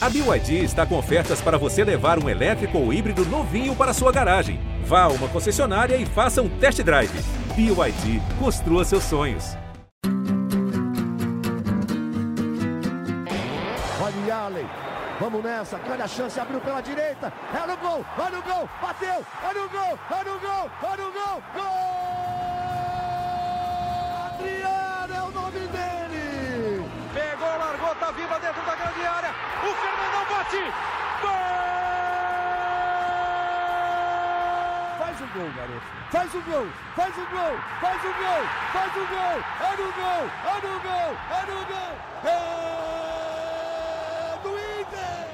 A BYD está com ofertas para você levar um elétrico ou híbrido novinho para sua garagem. Vá a uma concessionária e faça um test drive. BYD, construa seus sonhos. Olha Allen, vamos nessa, grande a chance, abriu pela direita, é no gol, olha o gol, bateu, olha o gol, olha o gol, olha o gol, gol! Adriano é o nome dele! Pegou, largou, tá viva dentro da grande área, o Fernandão bate, gol! Faz o gol, garoto, faz o gol, faz o gol, faz o gol, faz o gol, é no gol, é no gol, é no gol, é do Inter!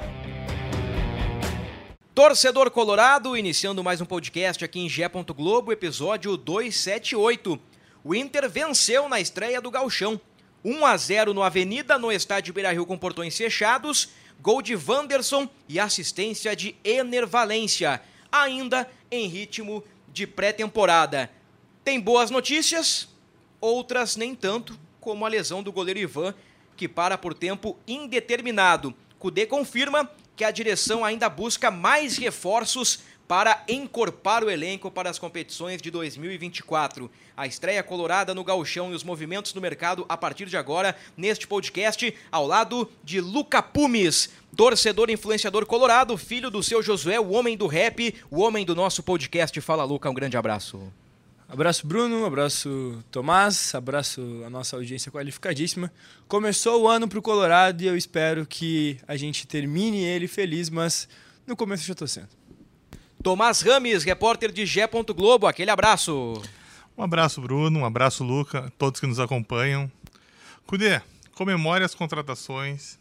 Torcedor Colorado, iniciando mais um podcast aqui em Gé. Globo, episódio 278. O Inter venceu na estreia do Galchão. 1 a 0 no Avenida, no estádio Beira-Rio com portões fechados. Gol de Wanderson e assistência de Ener Valência, ainda em ritmo de pré-temporada. Tem boas notícias, outras nem tanto, como a lesão do goleiro Ivan, que para por tempo indeterminado. Cudê confirma que a direção ainda busca mais reforços para encorpar o elenco para as competições de 2024. A estreia colorada no gauchão e os movimentos no mercado a partir de agora, neste podcast, ao lado de Luca Pumes, torcedor influenciador colorado, filho do seu Josué, o homem do rap, o homem do nosso podcast. Fala, Luca, um grande abraço. Abraço, Bruno. Abraço, Tomás. Abraço a nossa audiência qualificadíssima. Começou o ano para o Colorado e eu espero que a gente termine ele feliz, mas no começo eu já estou sendo. Tomás Rames, repórter de Gé. Globo, aquele abraço. Um abraço, Bruno. Um abraço, Luca. Todos que nos acompanham. Cudê, comemore as contratações.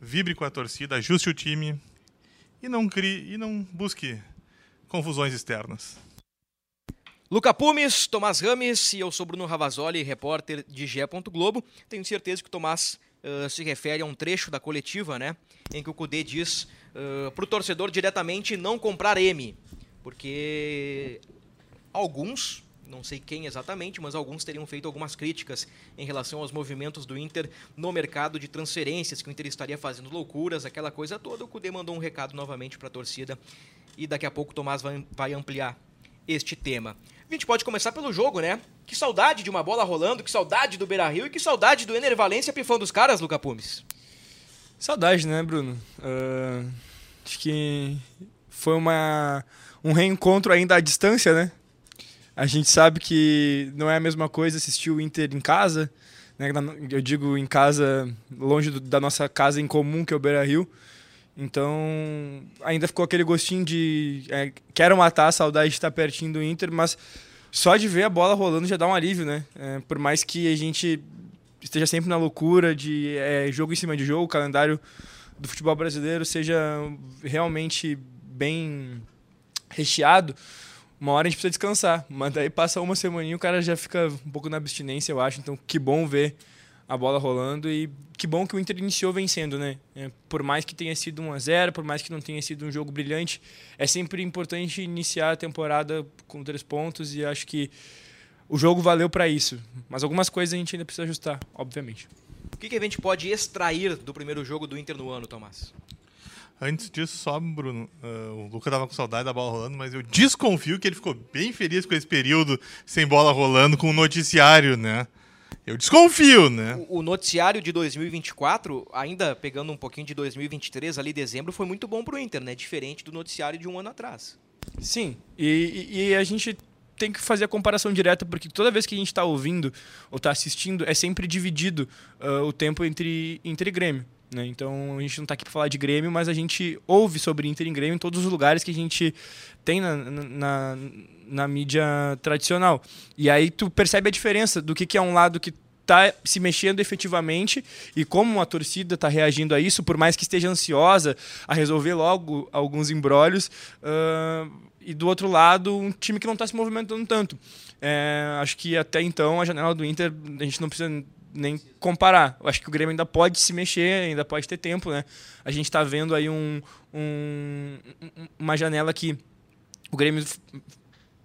Vibre com a torcida, ajuste o time e não crie e não busque confusões externas. Luca Pumes, Tomás Rames e eu sou Bruno Ravazoli, repórter de Gé. Globo. Tenho certeza que o Tomás uh, se refere a um trecho da coletiva, né? Em que o Cudê diz uh, para o torcedor diretamente não comprar M. Porque alguns, não sei quem exatamente, mas alguns teriam feito algumas críticas em relação aos movimentos do Inter no mercado de transferências, que o Inter estaria fazendo loucuras, aquela coisa toda. O Cudê mandou um recado novamente para a torcida e daqui a pouco o Tomás vai, ampliar este tema. A gente pode começar pelo jogo, né? Que saudade de uma bola rolando, que saudade do Beira Rio e que saudade do Ener Valência pifando os caras, Luca Pumes. Saudade, né, Bruno? Uh, acho que foi uma, um reencontro ainda à distância, né? A gente sabe que não é a mesma coisa assistir o Inter em casa, né? Eu digo em casa, longe do, da nossa casa em comum, que é o Beira Rio. Então, ainda ficou aquele gostinho de. É, quero matar a saudade de estar pertinho do Inter, mas só de ver a bola rolando já dá um alívio, né? É, por mais que a gente esteja sempre na loucura de é, jogo em cima de jogo, o calendário do futebol brasileiro seja realmente bem recheado, uma hora a gente precisa descansar. Mas daí passa uma semana e o cara já fica um pouco na abstinência, eu acho. Então, que bom ver a bola rolando e que bom que o Inter iniciou vencendo, né? É, por mais que tenha sido 1 a 0, por mais que não tenha sido um jogo brilhante, é sempre importante iniciar a temporada com três pontos e acho que o jogo valeu para isso. Mas algumas coisas a gente ainda precisa ajustar, obviamente. O que, que a gente pode extrair do primeiro jogo do Inter no ano, Tomás? Antes disso, só, Bruno, uh, o Luca tava com saudade da bola rolando, mas eu desconfio que ele ficou bem feliz com esse período sem bola rolando com o noticiário, né? Eu desconfio, né? O, o, noticiário de 2024, ainda pegando um pouquinho de 2023, ali dezembro, foi muito bom pro Inter, né? Diferente do noticiário de um ano atrás. Sim, e, e a gente tem que fazer a comparação direta, porque toda vez que a gente está ouvindo ou está assistindo, é sempre dividido uh, o tempo entre, entre Grêmio. Né? Então a gente não está aqui para falar de Grêmio, mas a gente ouve sobre Inter e Grêmio em todos os lugares que a gente tem na, na, na mídia tradicional. E aí tu percebe a diferença do que, que é um lado que está se mexendo efetivamente e como a torcida está reagindo a isso, por mais que esteja ansiosa a resolver logo alguns embrólios. Uh, e do outro lado, um time que não está se movimentando tanto. É, acho que até então a janela do Inter a gente não precisa nem comparar. Eu acho que o Grêmio ainda pode se mexer, ainda pode ter tempo, né? A gente está vendo aí um, um, uma janela que o Grêmio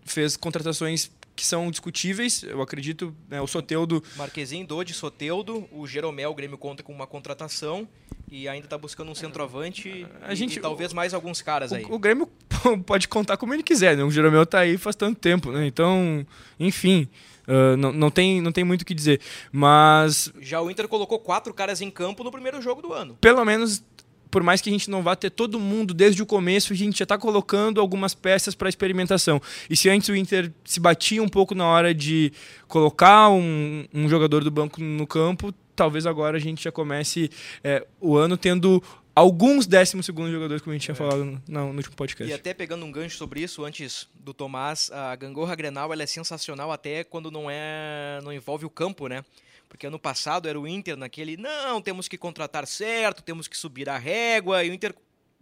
fez contratações que são discutíveis, eu acredito, né, o Soteudo... Marquezinho, Dodi, Soteudo, o Jeromel, o Grêmio conta com uma contratação e ainda está buscando um centroavante a e, gente, e talvez mais alguns caras aí. O, o, Grêmio pode contar como ele quiser, né? O Jeromel está aí faz tanto tempo, né? Então, enfim... Uh, não, não, tem, não tem muito o que dizer. Mas. Já o Inter colocou quatro caras em campo no primeiro jogo do ano. Pelo menos por mais que a gente não vá ter todo mundo desde o começo, a gente já está colocando algumas peças para experimentação. E se antes o Inter se batia um pouco na hora de colocar um, um jogador do banco no campo, talvez agora a gente já comece é, o ano tendo alguns décimos segundos jogadores, como a gente tinha é. falado no, no, último podcast. E até pegando um gancho sobre isso, antes do Tomás, a gangorra Grenal ela é sensacional até quando não é não envolve o campo, né? Porque ano passado era o Inter naquele, não, temos que contratar certo, temos que subir a régua, e o Inter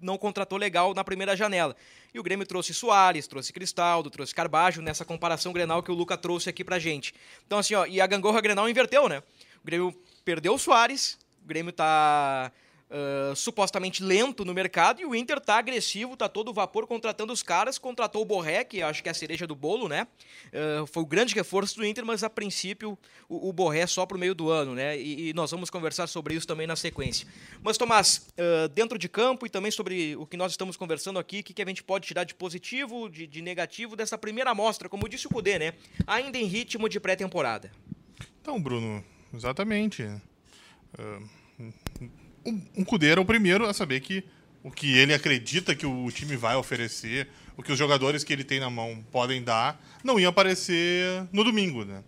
não contratou legal na primeira janela. E o Grêmio trouxe Soares, trouxe Cristaldo, trouxe Carbajo, nessa comparação Grenal que o Luca trouxe aqui pra gente. Então assim, ó, e a gangorra Grenal inverteu, né? O Grêmio perdeu o Soares, o Grêmio tá uh, supostamente lento no mercado e o Inter tá agressivo, tá todo vapor contratando os caras. Contratou o Borré, que acho que é a cereja do bolo, né? Uh, foi o grande reforço do Inter, mas a princípio o, o Borré só pro meio do ano, né? E, e, nós vamos conversar sobre isso também na sequência. Mas, Tomás, uh, dentro de campo e também sobre o que nós estamos conversando aqui, o que, que a gente pode tirar de positivo, de, de negativo dessa primeira amostra, como disse o Cudê, né? Ainda em ritmo de pré-temporada. Então, Bruno, exatamente. Uh, um Cudê era o primeiro a saber que o que ele acredita que o time vai oferecer, o que os jogadores que ele tem na mão podem dar, não ia aparecer no domingo, né?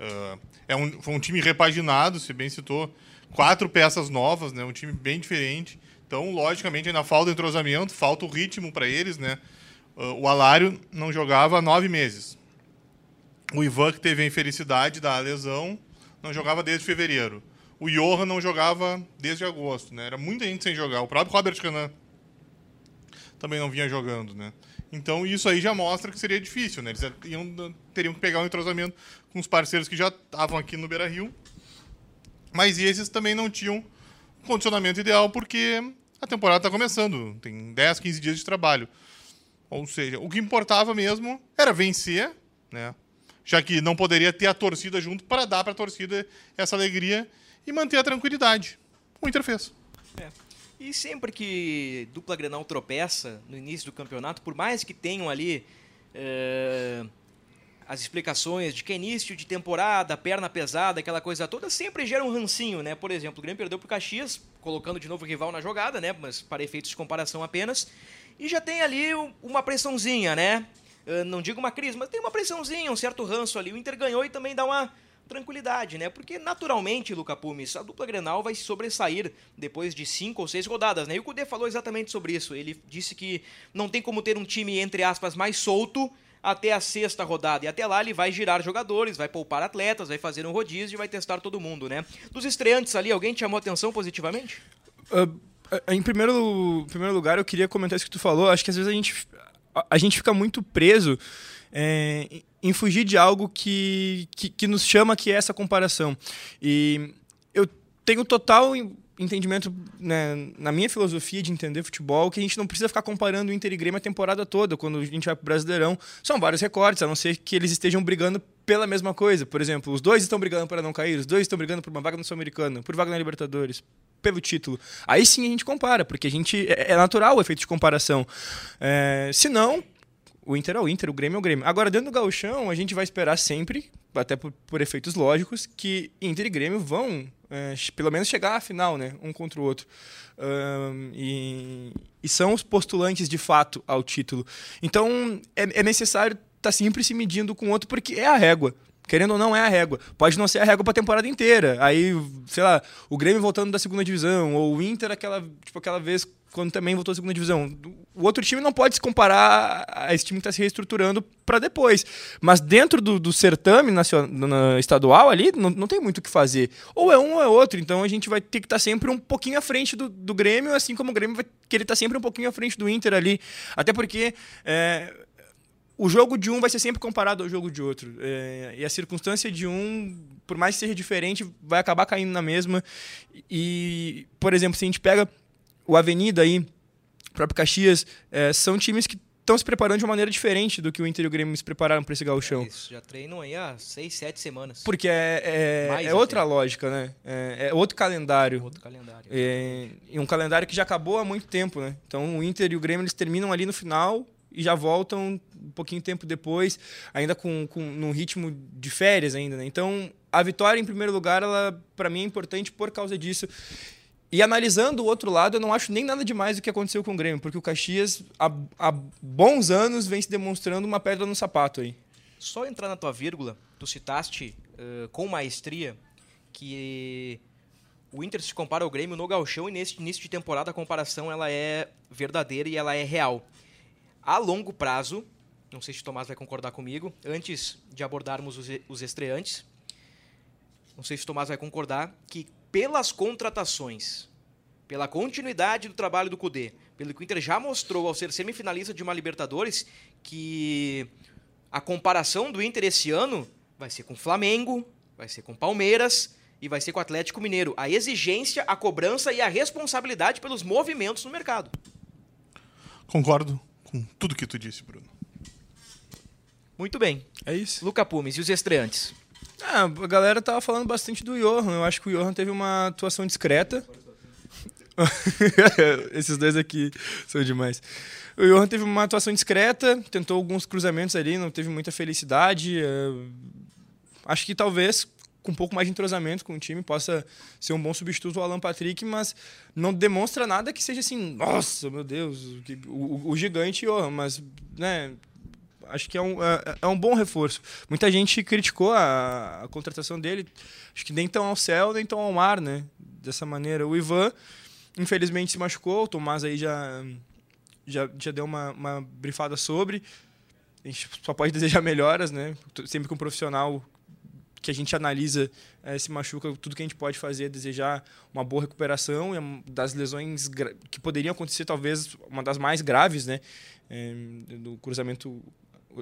Uh, é um, foi um time repaginado, se bem citou, quatro peças novas, né? Um time bem diferente. Então, logicamente, ainda falta entrosamento, falta o ritmo para eles, né? Uh, o Alário não jogava há nove meses. O Ivan, que teve a infelicidade da lesão, não jogava desde fevereiro o Johan não jogava desde agosto, né? Era muita gente sem jogar. O próprio Robert Canan também não vinha jogando, né? Então isso aí já mostra que seria difícil, né? Eles iam, teriam que pegar um entrosamento com os parceiros que já estavam aqui no Beira-Rio. Mas esses também não tinham condicionamento ideal porque a temporada está começando, tem 10, 15 dias de trabalho. Ou seja, o que importava mesmo era vencer, né? Já que não poderia ter a torcida junto para dar para a torcida essa alegria e manter a tranquilidade. O Inter fez. É. E sempre que dupla Grenal tropeça no início do campeonato, por mais que tenham ali é, as explicações de que é início de temporada, perna pesada, aquela coisa toda, sempre gera um rancinho, né? Por exemplo, o Grêmio perdeu para o Caxias, colocando de novo o rival na jogada, né? Mas para efeitos de comparação apenas. E já tem ali uma pressãozinha, né? Uh, não digo uma crise, mas tem uma pressãozinha, um certo ranço ali. O Inter ganhou e também dá uma tranquilidade, né? Porque naturalmente, Luca Pumes, a dupla Grenal vai sobressair depois de cinco ou seis rodadas, né? E o Cudê falou exatamente sobre isso. Ele disse que não tem como ter um time, entre aspas, mais solto até a sexta rodada. E até lá ele vai girar jogadores, vai poupar atletas, vai fazer um rodízio e vai testar todo mundo, né? Dos estreantes ali, alguém te chamou atenção positivamente? Uh, em primeiro, primeiro lugar, eu queria comentar isso que tu falou. Acho que às vezes a gente, a, a gente fica muito preso é, em fugir de algo que, que, que, nos chama, que é essa comparação. E eu tenho total entendimento né, na minha filosofia de entender futebol que a gente não precisa ficar comparando o Inter e Grêmio a temporada toda quando a gente vai para o Brasileirão. São vários recortes a não ser que eles estejam brigando pela mesma coisa. Por exemplo os dois estão brigando para não cair os dois estão brigando por uma vaga no Sul-Americano por vaga na Libertadores pelo título. Aí sim a gente compara porque a gente é, é natural o efeito de comparação. É, se não o Inter é o Inter, o Grêmio é o Grêmio. Agora, dentro do gauchão, a gente vai esperar sempre, até por, por efeitos lógicos, que Inter e Grêmio vão, é, pelo menos, chegar à final, né? Um contra o outro. Um, e, e, são os postulantes, de fato, ao título. Então, é, é necessário estar tá sempre se medindo com o outro, porque é a régua. Querendo ou não, é a régua. Pode não ser a régua para a temporada inteira. Aí, sei lá, o Grêmio voltando da segunda divisão, ou o Inter aquela, tipo, aquela vez quando também voltou à segunda divisão. O outro time não pode se comparar a esse time que está se reestruturando para depois. Mas dentro do, do certame nacional, estadual ali, não, não tem muito o que fazer. Ou é um ou é outro. Então a gente vai ter que estar tá sempre um pouquinho à frente do, do Grêmio, assim como o Grêmio vai querer estar tá sempre um pouquinho à frente do Inter ali. Até porque. É, o jogo de um vai ser sempre comparado ao jogo de outro. É, e a circunstância de um, por mais que seja diferente, vai acabar caindo na mesma. E, por exemplo, se a gente pega o Avenida aí, o próprio Caxias, é, são times que estão se preparando de uma maneira diferente do que o Inter e o Grêmio se prepararam para esse gauchão. Eles já treinam aí há seis, sete semanas. Porque é, é, é outra lógica, né? É, é outro calendário. Outro calendário. É, e um calendário que já acabou há muito tempo, né? Então o Inter e o Grêmio eles terminam ali no final e já voltam um pouquinho tempo depois, ainda com, com num ritmo de férias ainda, né? Então a vitória em primeiro lugar, ela para mim é importante por causa disso. E analisando o outro lado, eu não acho nem nada demais o que aconteceu com o Grêmio, porque o Caxias há, há bons anos vem se demonstrando uma pedra no sapato aí. Só entrar na tua vírgula, tu citaste eh, com maestria que o Inter se compara ao Grêmio no gauchão e nesse início de temporada a comparação ela é verdadeira e ela é real. A longo prazo, não sei se o Tomás vai concordar comigo, antes de abordarmos os, os estreantes, não sei se o Tomás vai concordar que pelas contratações, pela continuidade do trabalho do Cudê, pelo que o Inter já mostrou ao ser semifinalista de uma Libertadores, que a comparação do Inter esse ano vai ser com o Flamengo, vai ser com o Palmeiras e vai ser com o Atlético Mineiro. A exigência, a cobrança e a responsabilidade pelos movimentos no mercado. Concordo com tudo que tu disse, Bruno. Muito bem. É isso. Luca Pumes e os estreantes? Ah, a galera tava falando bastante do Johan. Eu acho que o Johan teve uma atuação discreta. Esses dois aqui são demais. O Johan teve uma atuação discreta, tentou alguns cruzamentos ali, não teve muita felicidade. eh, Acho que talvez com um pouco mais de entrosamento com o time possa ser um bom substituto ao Alan Patrick, mas não demonstra nada que seja assim, nossa, meu Deus, o, o- o gigante Johan, mas, né, acho que é um, é, é um bom reforço. Muita gente criticou a, a contratação dele, acho que nem tão ao céu, nem tão ao mar, né? Dessa maneira. O Ivan, infelizmente, se machucou, o Tomás aí já, já, já deu uma, uma brifada sobre. A gente só pode desejar melhoras, né? Sempre que um profissional que a gente analisa eh, se machuca, tudo que a gente pode fazer é desejar uma boa recuperação e das lesões que poderiam acontecer, talvez uma das mais graves, né? Eh, do cruzamento,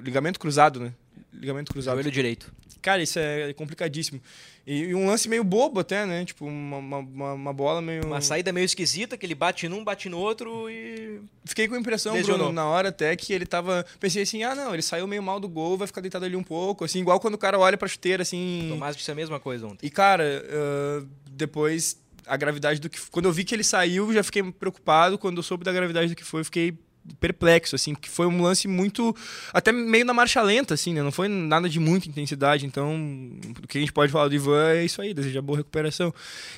ligamento cruzado, né? Ligamento cruzado. Joelho direito. Cara, isso é complicadíssimo. E, e um lance meio bobo até, né? Tipo, uma, uma, uma- bola meio... Uma saída meio esquisita, que ele bate num, bate no outro e. Fiquei com a impressão. Bruno, na hora até que ele tava... Pensei assim, ah, não, ele saiu meio mal do gol, vai ficar deitado ali um pouco, assim, igual quando o cara olha pra chuteira, assim... Tomás disse a mesma coisa ontem. E, cara, ah, depois a gravidade do que. Quando eu vi que ele saiu, já fiquei preocupado. Quando eu soube da gravidade do que foi, fiquei perplexo, assim, porque foi um lance muito. Até meio na marcha lenta, assim, né? Não foi nada de muita intensidade. Então, o que a gente pode falar do Ivan é isso aí, desejar boa recuperação.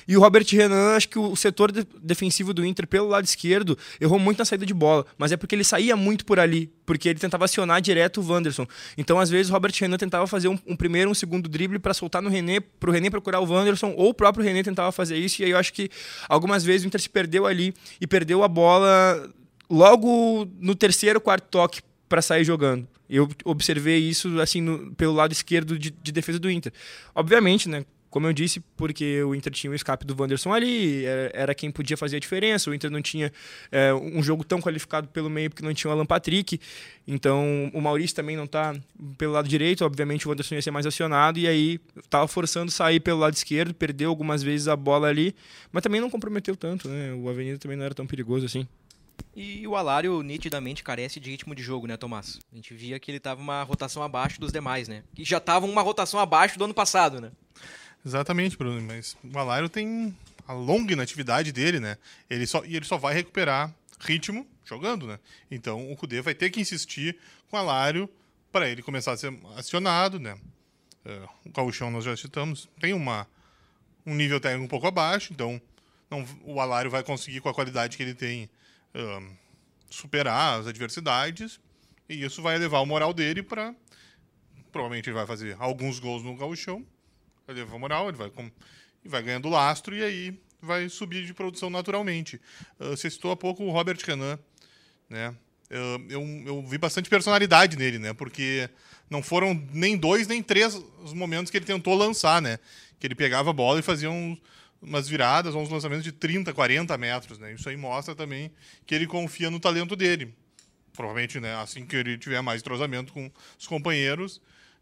E o Robert Renan, acho que o setor de- defensivo do Inter, pelo lado esquerdo, errou muito na saída de bola. Mas é porque ele saía muito por ali, porque ele tentava acionar direto o Wanderson. Então, às vezes, o Robert Renan tentava fazer um, um primeiro, um segundo drible para soltar no René, pro René procurar o Wanderson, ou o próprio René tentava fazer isso. E aí eu acho que algumas vezes o Inter se perdeu ali e perdeu a bola logo no terceiro, quarto toque para sair jogando. Eu observei isso assim no- pelo lado esquerdo de, de defesa do Inter. Obviamente, né? Como eu disse, porque o Inter tinha o escape do Wanderson ali, era, era quem podia fazer a diferença. O Inter não tinha é, um jogo tão qualificado pelo meio, porque não tinha o Alan Patrick. Então, o Maurício também não tá pelo lado direito. Obviamente, o Wanderson ia ser mais acionado. E aí, tava forçando sair pelo lado esquerdo, perdeu algumas vezes a bola ali. Mas também não comprometeu tanto, né? O Avenida também não era tão perigoso assim. E o Alário nitidamente carece de ritmo de jogo, né, Tomás? A gente via que ele tava uma rotação abaixo dos demais, né? Que já estavam uma rotação abaixo do ano passado, né? Exatamente, Bruno, mas o Alário tem a longa inatividade dele, né? Ele só, e ele só vai recuperar ritmo jogando, né? Então o Cudê vai ter que insistir com o Alário para ele começar a ser acionado, né? É, o Gauchão nós já citamos, tem uma, um nível técnico um pouco abaixo, então não, o Alário vai conseguir, com a qualidade que ele tem, superar as adversidades, e isso vai elevar o moral dele para. Provavelmente ele vai fazer alguns gols no Gauchão, vai levar moral, ele vai, com, e vai ganhando lastro e aí vai subir de produção naturalmente. Uh, você citou há pouco o Robert Renan, né? Eu, eu, eu vi bastante personalidade nele, né? Porque não foram nem dois nem três os momentos que ele tentou lançar, né? Que ele pegava a bola e fazia uns, umas viradas ou uns lançamentos de 30, 40 metros, né? Isso aí mostra também que ele confia no talento dele. Provavelmente, né? Assim que ele tiver mais entrosamento com os companheiros,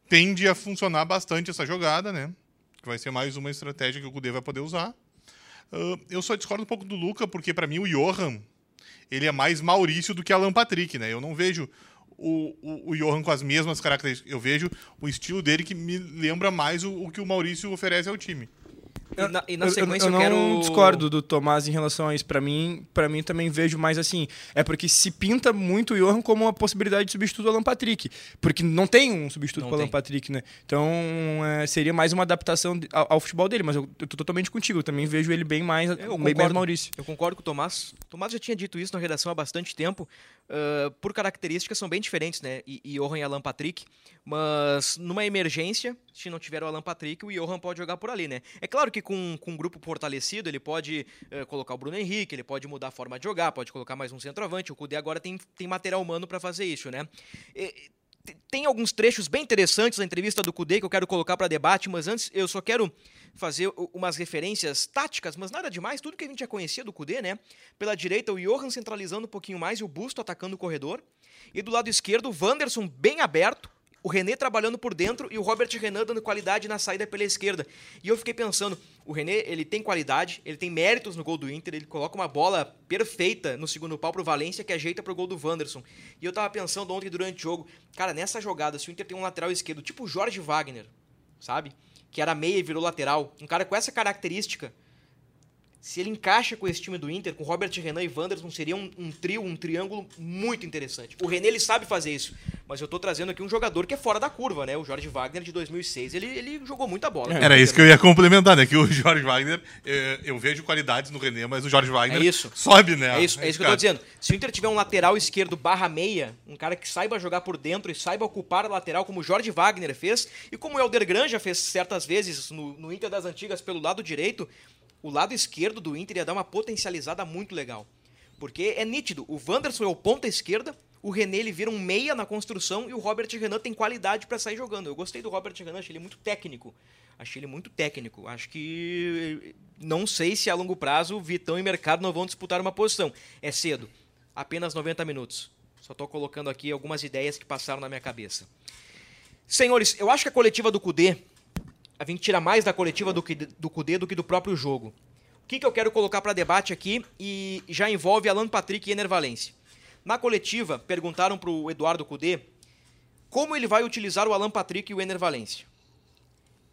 tende a funcionar bastante essa jogada, né? Que vai ser mais uma estratégia que o Kudê vai poder usar. Uh, eu só discordo um pouco do Luca, porque para mim o Johan ele é mais Maurício do que Alan Patrick, né? Eu não vejo o, o, o Johan com as mesmas características. Eu vejo o estilo dele que me lembra mais o, o que o Maurício oferece ao time. E na, e na Eu- sequência eu, eu, eu, quero. não discordo do Tomás em relação a isso. Pra mim, para mim também vejo mais assim. É porque se pinta muito o Johan como uma possibilidade de substituto do Alan Patrick. Porque não tem um substituto pro Alan. Patrick, né? Então é, seria mais uma adaptação ao, ao futebol dele. Mas eu, eu tô totalmente contigo. Eu também vejo ele bem mais, Eu bem concordo. mais Maurício. Eu concordo com o Tomás. O Tomás já tinha dito isso na redação há bastante tempo. Ah, por características são bem diferentes, né? E, Johan e Alan Patrick. Mas numa emergência, se não tiver o Alan Patrick, o Johan pode jogar por ali, né? É claro que com, com um grupo fortalecido, ele pode eh, colocar o Bruno Henrique, ele pode mudar a forma de jogar, pode colocar mais um centroavante. O Kudê agora tem, tem material humano para fazer isso, né? E- tem alguns trechos bem interessantes na entrevista do Kudê que eu quero colocar para debate, mas antes eu só quero fazer umas referências táticas, mas nada demais, tudo que a gente já conhecia do Kudê, né? Pela direita, o Johan centralizando um pouquinho mais e o Busto atacando o corredor. E do lado esquerdo, o Wanderson bem aberto, o René trabalhando por dentro e o Robert Renan dando qualidade na saída pela esquerda. E eu fiquei pensando, o René, ele tem qualidade, ele tem méritos no gol do Inter, ele coloca uma bola perfeita no segundo pau pro Valência que ajeita pro gol do Wanderson. E eu tava pensando ontem durante o jogo, cara, nessa jogada, se o Inter tem um lateral esquerdo, tipo o Jorge Wagner, sabe? Que era meia e virou lateral, um cara com essa característica, se ele encaixa com esse time do Inter, com Robert Renan e Wanderson, seria um, um trio, um triângulo muito interessante. O René, ele sabe fazer isso, mas eu tô trazendo aqui um jogador que é fora da curva, né? O Jorge Wagner, de 2006, ele, ele jogou muita bola. Era isso que eu ia complementar, né? Que o Jorge Wagner, eh, eu vejo qualidades no René, mas o Jorge Wagner É isso. sobe, né? É isso, é isso que eu tô dizendo. Se o Inter tiver um lateral esquerdo barra meia, um cara que saiba jogar por dentro e saiba ocupar a lateral, como o Jorge Wagner fez, e como o Helder Granja fez certas vezes no, no Inter das Antigas pelo lado direito, o lado esquerdo do Inter ia dar uma potencializada muito legal. Porque é nítido, o Wanderson é o ponta esquerda, o René ele vira um meia na construção e o Robert Renan tem qualidade pra sair jogando. Eu gostei do Robert Renan, achei ele muito técnico. Achei ele muito técnico. Acho que não sei se a longo prazo Vitão e Mercado não vão disputar uma posição. É cedo. Apenas 90 minutos. Só tô colocando aqui algumas ideias que passaram na minha cabeça. Senhores, eu acho que a coletiva do Cudê, a gente tira mais da coletiva do, que, do Cudê do que do próprio jogo. O que, que eu quero colocar para debate aqui e já envolve Alan Patrick e Ener. Na coletiva, perguntaram para o Eduardo Cudê como ele vai utilizar o Alan Patrick e o Ener.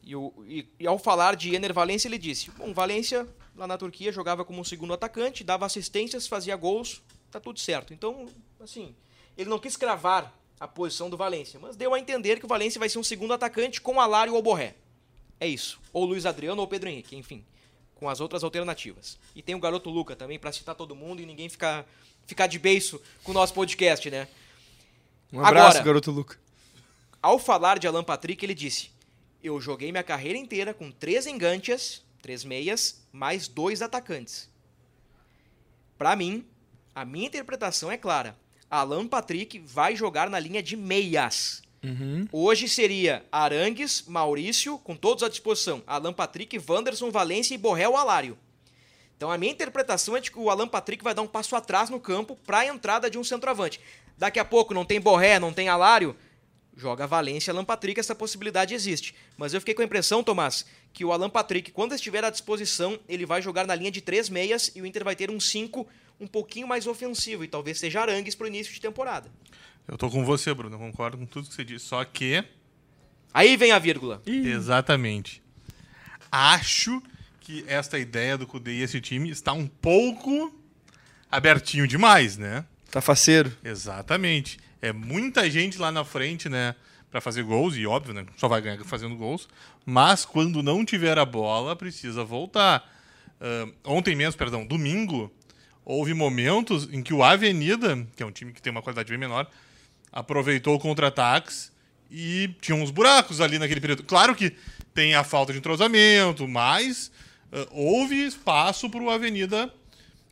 E, e- e ao falar de Ener ele disse: Bom, Valência, lá na Turquia, jogava como um segundo atacante, dava assistências, fazia gols, tá tudo certo. Então, assim, ele não quis cravar a posição do Valência, mas deu a entender que o Valência vai ser um segundo atacante com Alário ou Borré. É isso. Ou Luiz Adriano ou Pedro Henrique, enfim. Com as outras alternativas. E tem o garoto Luca também, pra citar todo mundo e ninguém ficar, ficar de beiço com o nosso podcast, né? Um abraço, Agora- garoto Luca. Ao falar de Alan Patrick, ele disse: Eu joguei minha carreira inteira com três enganches, três meias, mais dois atacantes. Pra mim, a minha interpretação é clara. Alan Patrick vai jogar na linha de meias. Hoje seria Arangues, Maurício, com todos à disposição. Alan Patrick, Wanderson, Valência e Borrell Alário. Então a minha interpretação é de que o Alan Patrick vai dar um passo atrás no campo para a entrada de um centroavante. Daqui a pouco não tem Borré, não tem Alário, joga Valência, Alan Patrick, essa possibilidade existe. Mas eu fiquei com a impressão, Tomás, que o Alan Patrick, quando estiver à disposição, ele vai jogar na linha de três meias e o Inter vai ter um 5 um pouquinho mais ofensivo e talvez seja Arangues para o início de temporada. Eu tô com você, Bruno. Eu concordo com tudo que você disse. Só que. Aí vem a vírgula. Exatamente. Acho que esta ideia do Cudê e esse time está um pouco abertinho demais, né? Tá faceiro. Exatamente. É muita gente lá na frente, né? Pra fazer gols, e óbvio, né? Só vai ganhar fazendo gols. Mas quando não tiver a bola, precisa voltar. Ah, ontem mesmo, perdão, domingo, houve momentos em que o Avenida, que é um time que tem uma qualidade bem menor, aproveitou contra-ataques e tinha uns buracos ali naquele período. Claro que tem a falta de entrosamento, mas ah, houve espaço para o Avenida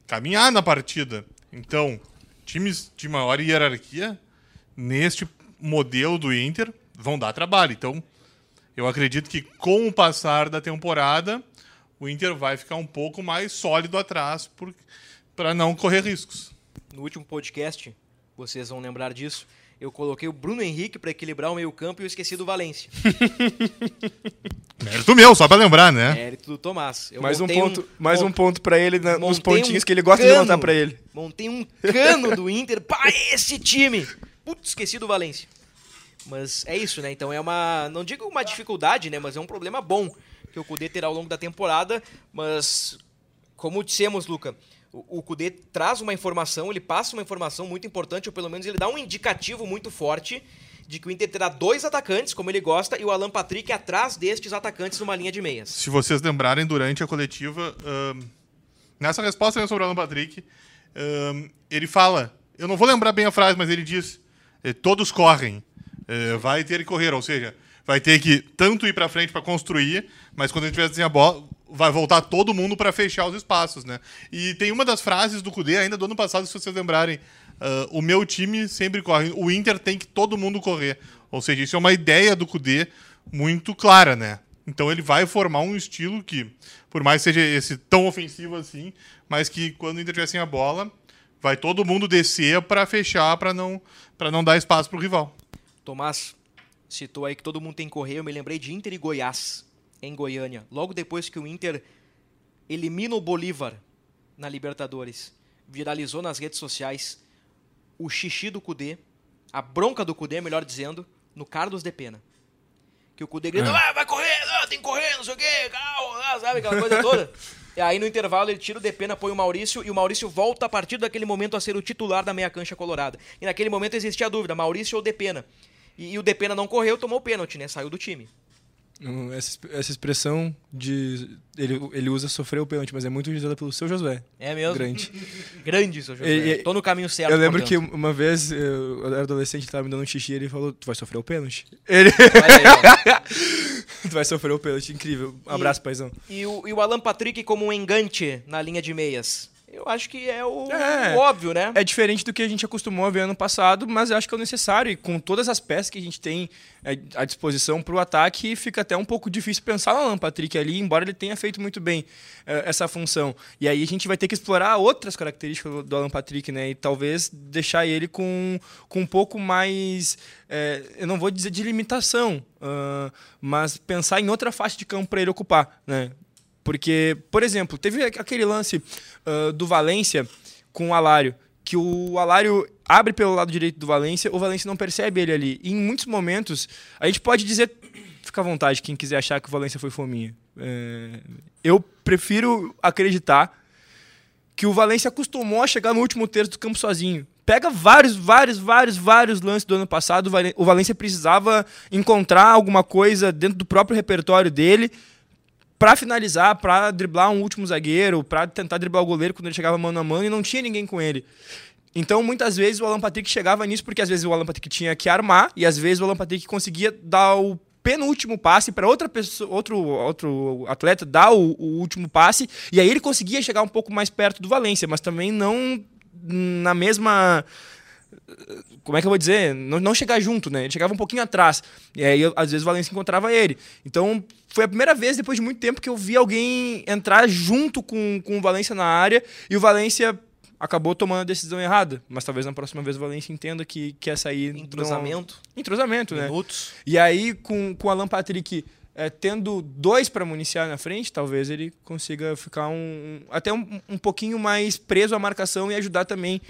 caminhar na partida. Então, times de maior hierarquia, neste modelo do Inter, vão dar trabalho. Então, eu acredito que com o passar da temporada, o Inter vai ficar um pouco mais sólido atrás para não correr riscos. No último podcast, vocês vão lembrar disso, eu coloquei o Bruno Henrique para equilibrar o meio-campo e eu esqueci do Valência. Mérito meu, só para lembrar, né? Mérito do Tomás. Eu mais um ponto, mais um ponto para ele na- nos pontinhos um que ele gosta de cano, levantar pra ele. Montei um cano do Inter para esse time. Putz, esqueci do Valência. Mas é isso, né? Então é uma. Não digo uma dificuldade, né? Mas é um problema bom que o Cudê terá ao longo da temporada. Mas, como dissemos, Luca, o, o Cudê traz uma informação, ele passa uma informação muito importante, ou pelo menos ele dá um indicativo muito forte de que o Inter terá dois atacantes, como ele gosta, e o Alan Patrick atrás destes atacantes numa linha de meias. Se vocês lembrarem, durante a coletiva, nessa resposta sobre o Alan Patrick, ele fala, eu não vou lembrar bem a frase, mas ele diz, eh, todos correm, eh, vai ter que correr, ou seja, vai ter que tanto ir para frente para construir, mas quando a gente tiver assim a bola, vai voltar todo mundo para fechar os espaços, né? E tem uma das frases do Cudê ainda do ano passado, se vocês lembrarem, uh, o meu time sempre corre, o Inter tem que todo mundo correr. Ou seja, isso é uma ideia do Cudê muito clara, né? Então ele vai formar um estilo que, por mais seja esse tão ofensivo assim, mas que quando o Inter tiver sem a bola, vai todo mundo descer para fechar, para não, não dar espaço para o rival. Tomás citou aí que todo mundo tem que correr, eu me lembrei de Inter e Goiás em Goiânia, logo depois que o Inter elimina o Bolívar na Libertadores, viralizou nas redes sociais o xixi do Cudê, a bronca do Cudê, melhor dizendo, no Carlos de Pena. Que o Cudê grita, é. ah, vai correr, ah, tem que correr, não sei o quê, calma, sabe, aquela coisa toda. E aí no intervalo ele tira o Depena, põe o Maurício e o Maurício volta a partir daquele momento a ser o titular da meia cancha colorada. E naquele momento existia a dúvida, Maurício ou Depena. E, e o Depena não correu, tomou o pênalti, né? Saiu do time. Essa, essa expressão de. Ele, ele usa sofrer o pênalti, mas é muito utilizada pelo seu Josué. É mesmo? Grande. Grande, seu Josué. E, Tô no caminho certo. Eu lembro portanto. que uma vez eu, era adolescente, tava me dando um xixi e ele falou: Tu vai sofrer o pênalti. Ele. tu vai sofrer o pênalti. Incrível. Um abraço, e, paizão. E o, e o Alan Patrick como um engante na linha de meias. Eu acho que é o, é, o, óbvio, né? É diferente do que a gente acostumou a ver ano passado, mas eu acho que é o necessário. E com todas as peças que a gente tem é, à disposição para o ataque, fica até um pouco difícil pensar no Alan Patrick ali, embora ele tenha feito muito bem é, essa função. E aí a gente vai ter que explorar outras características do Alan Patrick, né? E talvez deixar ele com, com um pouco mais. É, eu não vou dizer de limitação, uh, mas pensar em outra faixa de campo para ele ocupar, né? Porque, por exemplo, teve aquele lance uh, do Valência com o Alário, que o Alário abre pelo lado direito do Valência, o Valência não percebe ele ali. E em muitos momentos, a gente pode dizer, fica à vontade, quem quiser achar que o Valência foi fominha. É, eu prefiro acreditar que o Valência acostumou a chegar no último terço do campo sozinho. Pega vários, vários, vários, vários lances do ano passado. O Valência precisava encontrar alguma coisa dentro do próprio repertório dele para finalizar, para driblar um último zagueiro, para tentar driblar o goleiro quando ele chegava mano a mano e não tinha ninguém com ele. Então, muitas vezes o Alan Patrick chegava nisso porque às vezes o Alan Patrick tinha que armar e às vezes o Alan Patrick conseguia dar o penúltimo passe para outra pessoa, outro, outro atleta dar o, o, último passe e aí ele conseguia chegar um pouco mais perto do Valência, mas também não na mesma como é que eu vou dizer? Não, não chegar junto, né? Ele chegava um pouquinho atrás. E aí, às vezes, o Valência encontrava ele. Então, foi a primeira vez, depois de muito tempo, que eu vi alguém entrar junto com, com o Valência na área e o Valência acabou tomando a decisão errada. Mas talvez na próxima vez o Valência entenda que quer sair. Entrosamento. Entrosamento, né? Minutos. E aí, com, com o Alan Patrick. É, tendo dois para municiar na frente, talvez ele consiga ficar um, até um, um pouquinho mais preso à marcação e ajudar também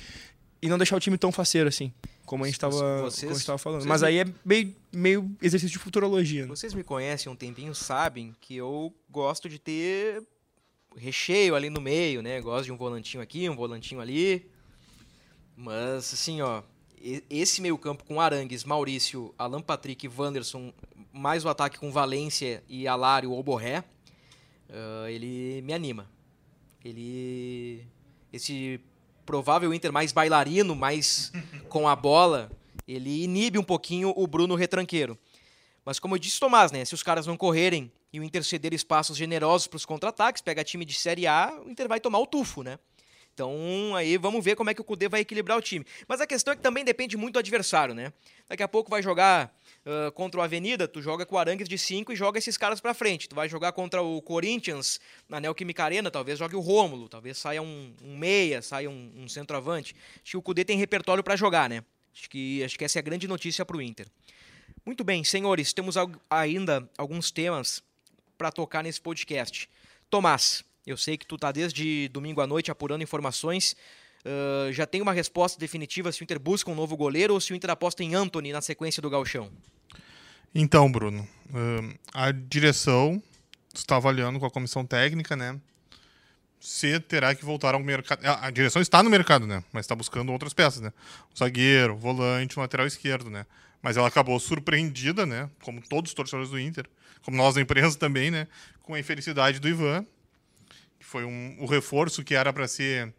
e não deixar o time tão faceiro assim, como a gente estava falando. Mas aí é meio, meio exercício de futurologia. Né? Vocês me conhecem há um tempinho, sabem que eu gosto de ter recheio ali no meio, né? Gosto de um volantinho aqui, um volantinho ali. Mas, assim, ó, esse meio campo com Arangues, Maurício, Alan Patrick Wanderson, mais o ataque com Valência e Alário ou Borré, uh, ele me anima. Ele... Esse provável Inter mais bailarino, mais com a bola, ele inibe um pouquinho o Bruno retranqueiro. Mas como eu disse Tomás, né, se os caras não correrem e o Inter ceder espaços generosos para os contra-ataques, pega time de Série A, o Inter vai tomar o tufo, né? Então, aí vamos ver como é que o Cudê vai equilibrar o time. Mas a questão é que também depende muito do adversário, né? Daqui a pouco vai jogar uh, contra o Avenida, tu joga com o Arangues de 5 e joga esses caras pra frente. Tu vai jogar contra o Corinthians na Neoquímica Arena, talvez jogue o Rômulo, talvez saia um, um meia, saia um, um, centroavante. Acho que o Cudê tem repertório para jogar, né? Acho que, acho que essa é a grande notícia pro Inter. Muito bem, senhores, temos ainda alguns temas para tocar nesse podcast. Tomás, eu sei que tu tá desde domingo à noite apurando informações. Uh, já tem uma resposta definitiva se o Inter busca um novo goleiro ou se o Inter aposta em Anthony na sequência do Galchão? Então, Bruno, uh, a direção está avaliando com a comissão técnica, né? Se terá que voltar ao mercado. A direção está no mercado, né? Mas está buscando outras peças, né? O zagueiro, volante, o lateral esquerdo, né? Mas ela acabou surpreendida, né? Como todos os torcedores do Inter, como nós da imprensa também, né? Com a infelicidade do Ivan, que foi um, o reforço que era para ser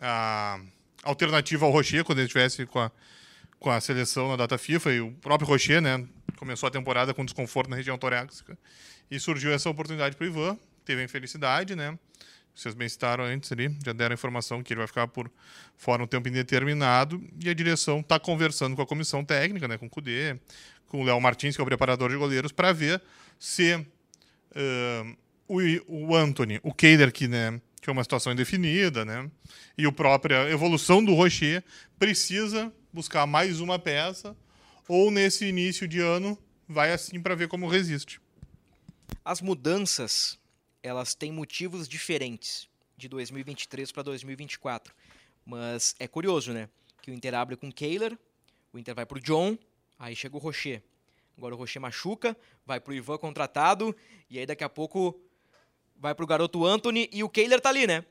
a alternativa ao Rocher quando ele estivesse com a, com a seleção na data FIFA. E o próprio Rocher, né? Começou a temporada com desconforto na região torácica. E surgiu essa oportunidade para o Ivan. Teve a infelicidade, né? Vocês bem citaram antes ali, já deram a informação que ele vai ficar por fora um tempo indeterminado e a direção está conversando com a comissão técnica, né, com o Cudê, com o Léo Martins, que é o preparador de goleiros, para ver se uh, o, o Anthony, o Keider, que, né, que é uma situação indefinida, né, e a própria evolução do Rocher, precisa buscar mais uma peça ou nesse início de ano vai assim para ver como resiste. As mudanças elas têm motivos diferentes de 2023 para 2024. Mas é curioso, né? Que o Inter abre com o Kehler, o Inter vai para o John, aí chega o Rocher. Agora o Rocher machuca, vai para o Ivan contratado, e aí daqui a pouco vai para o garoto Anthony e o Kehler tá ali, né?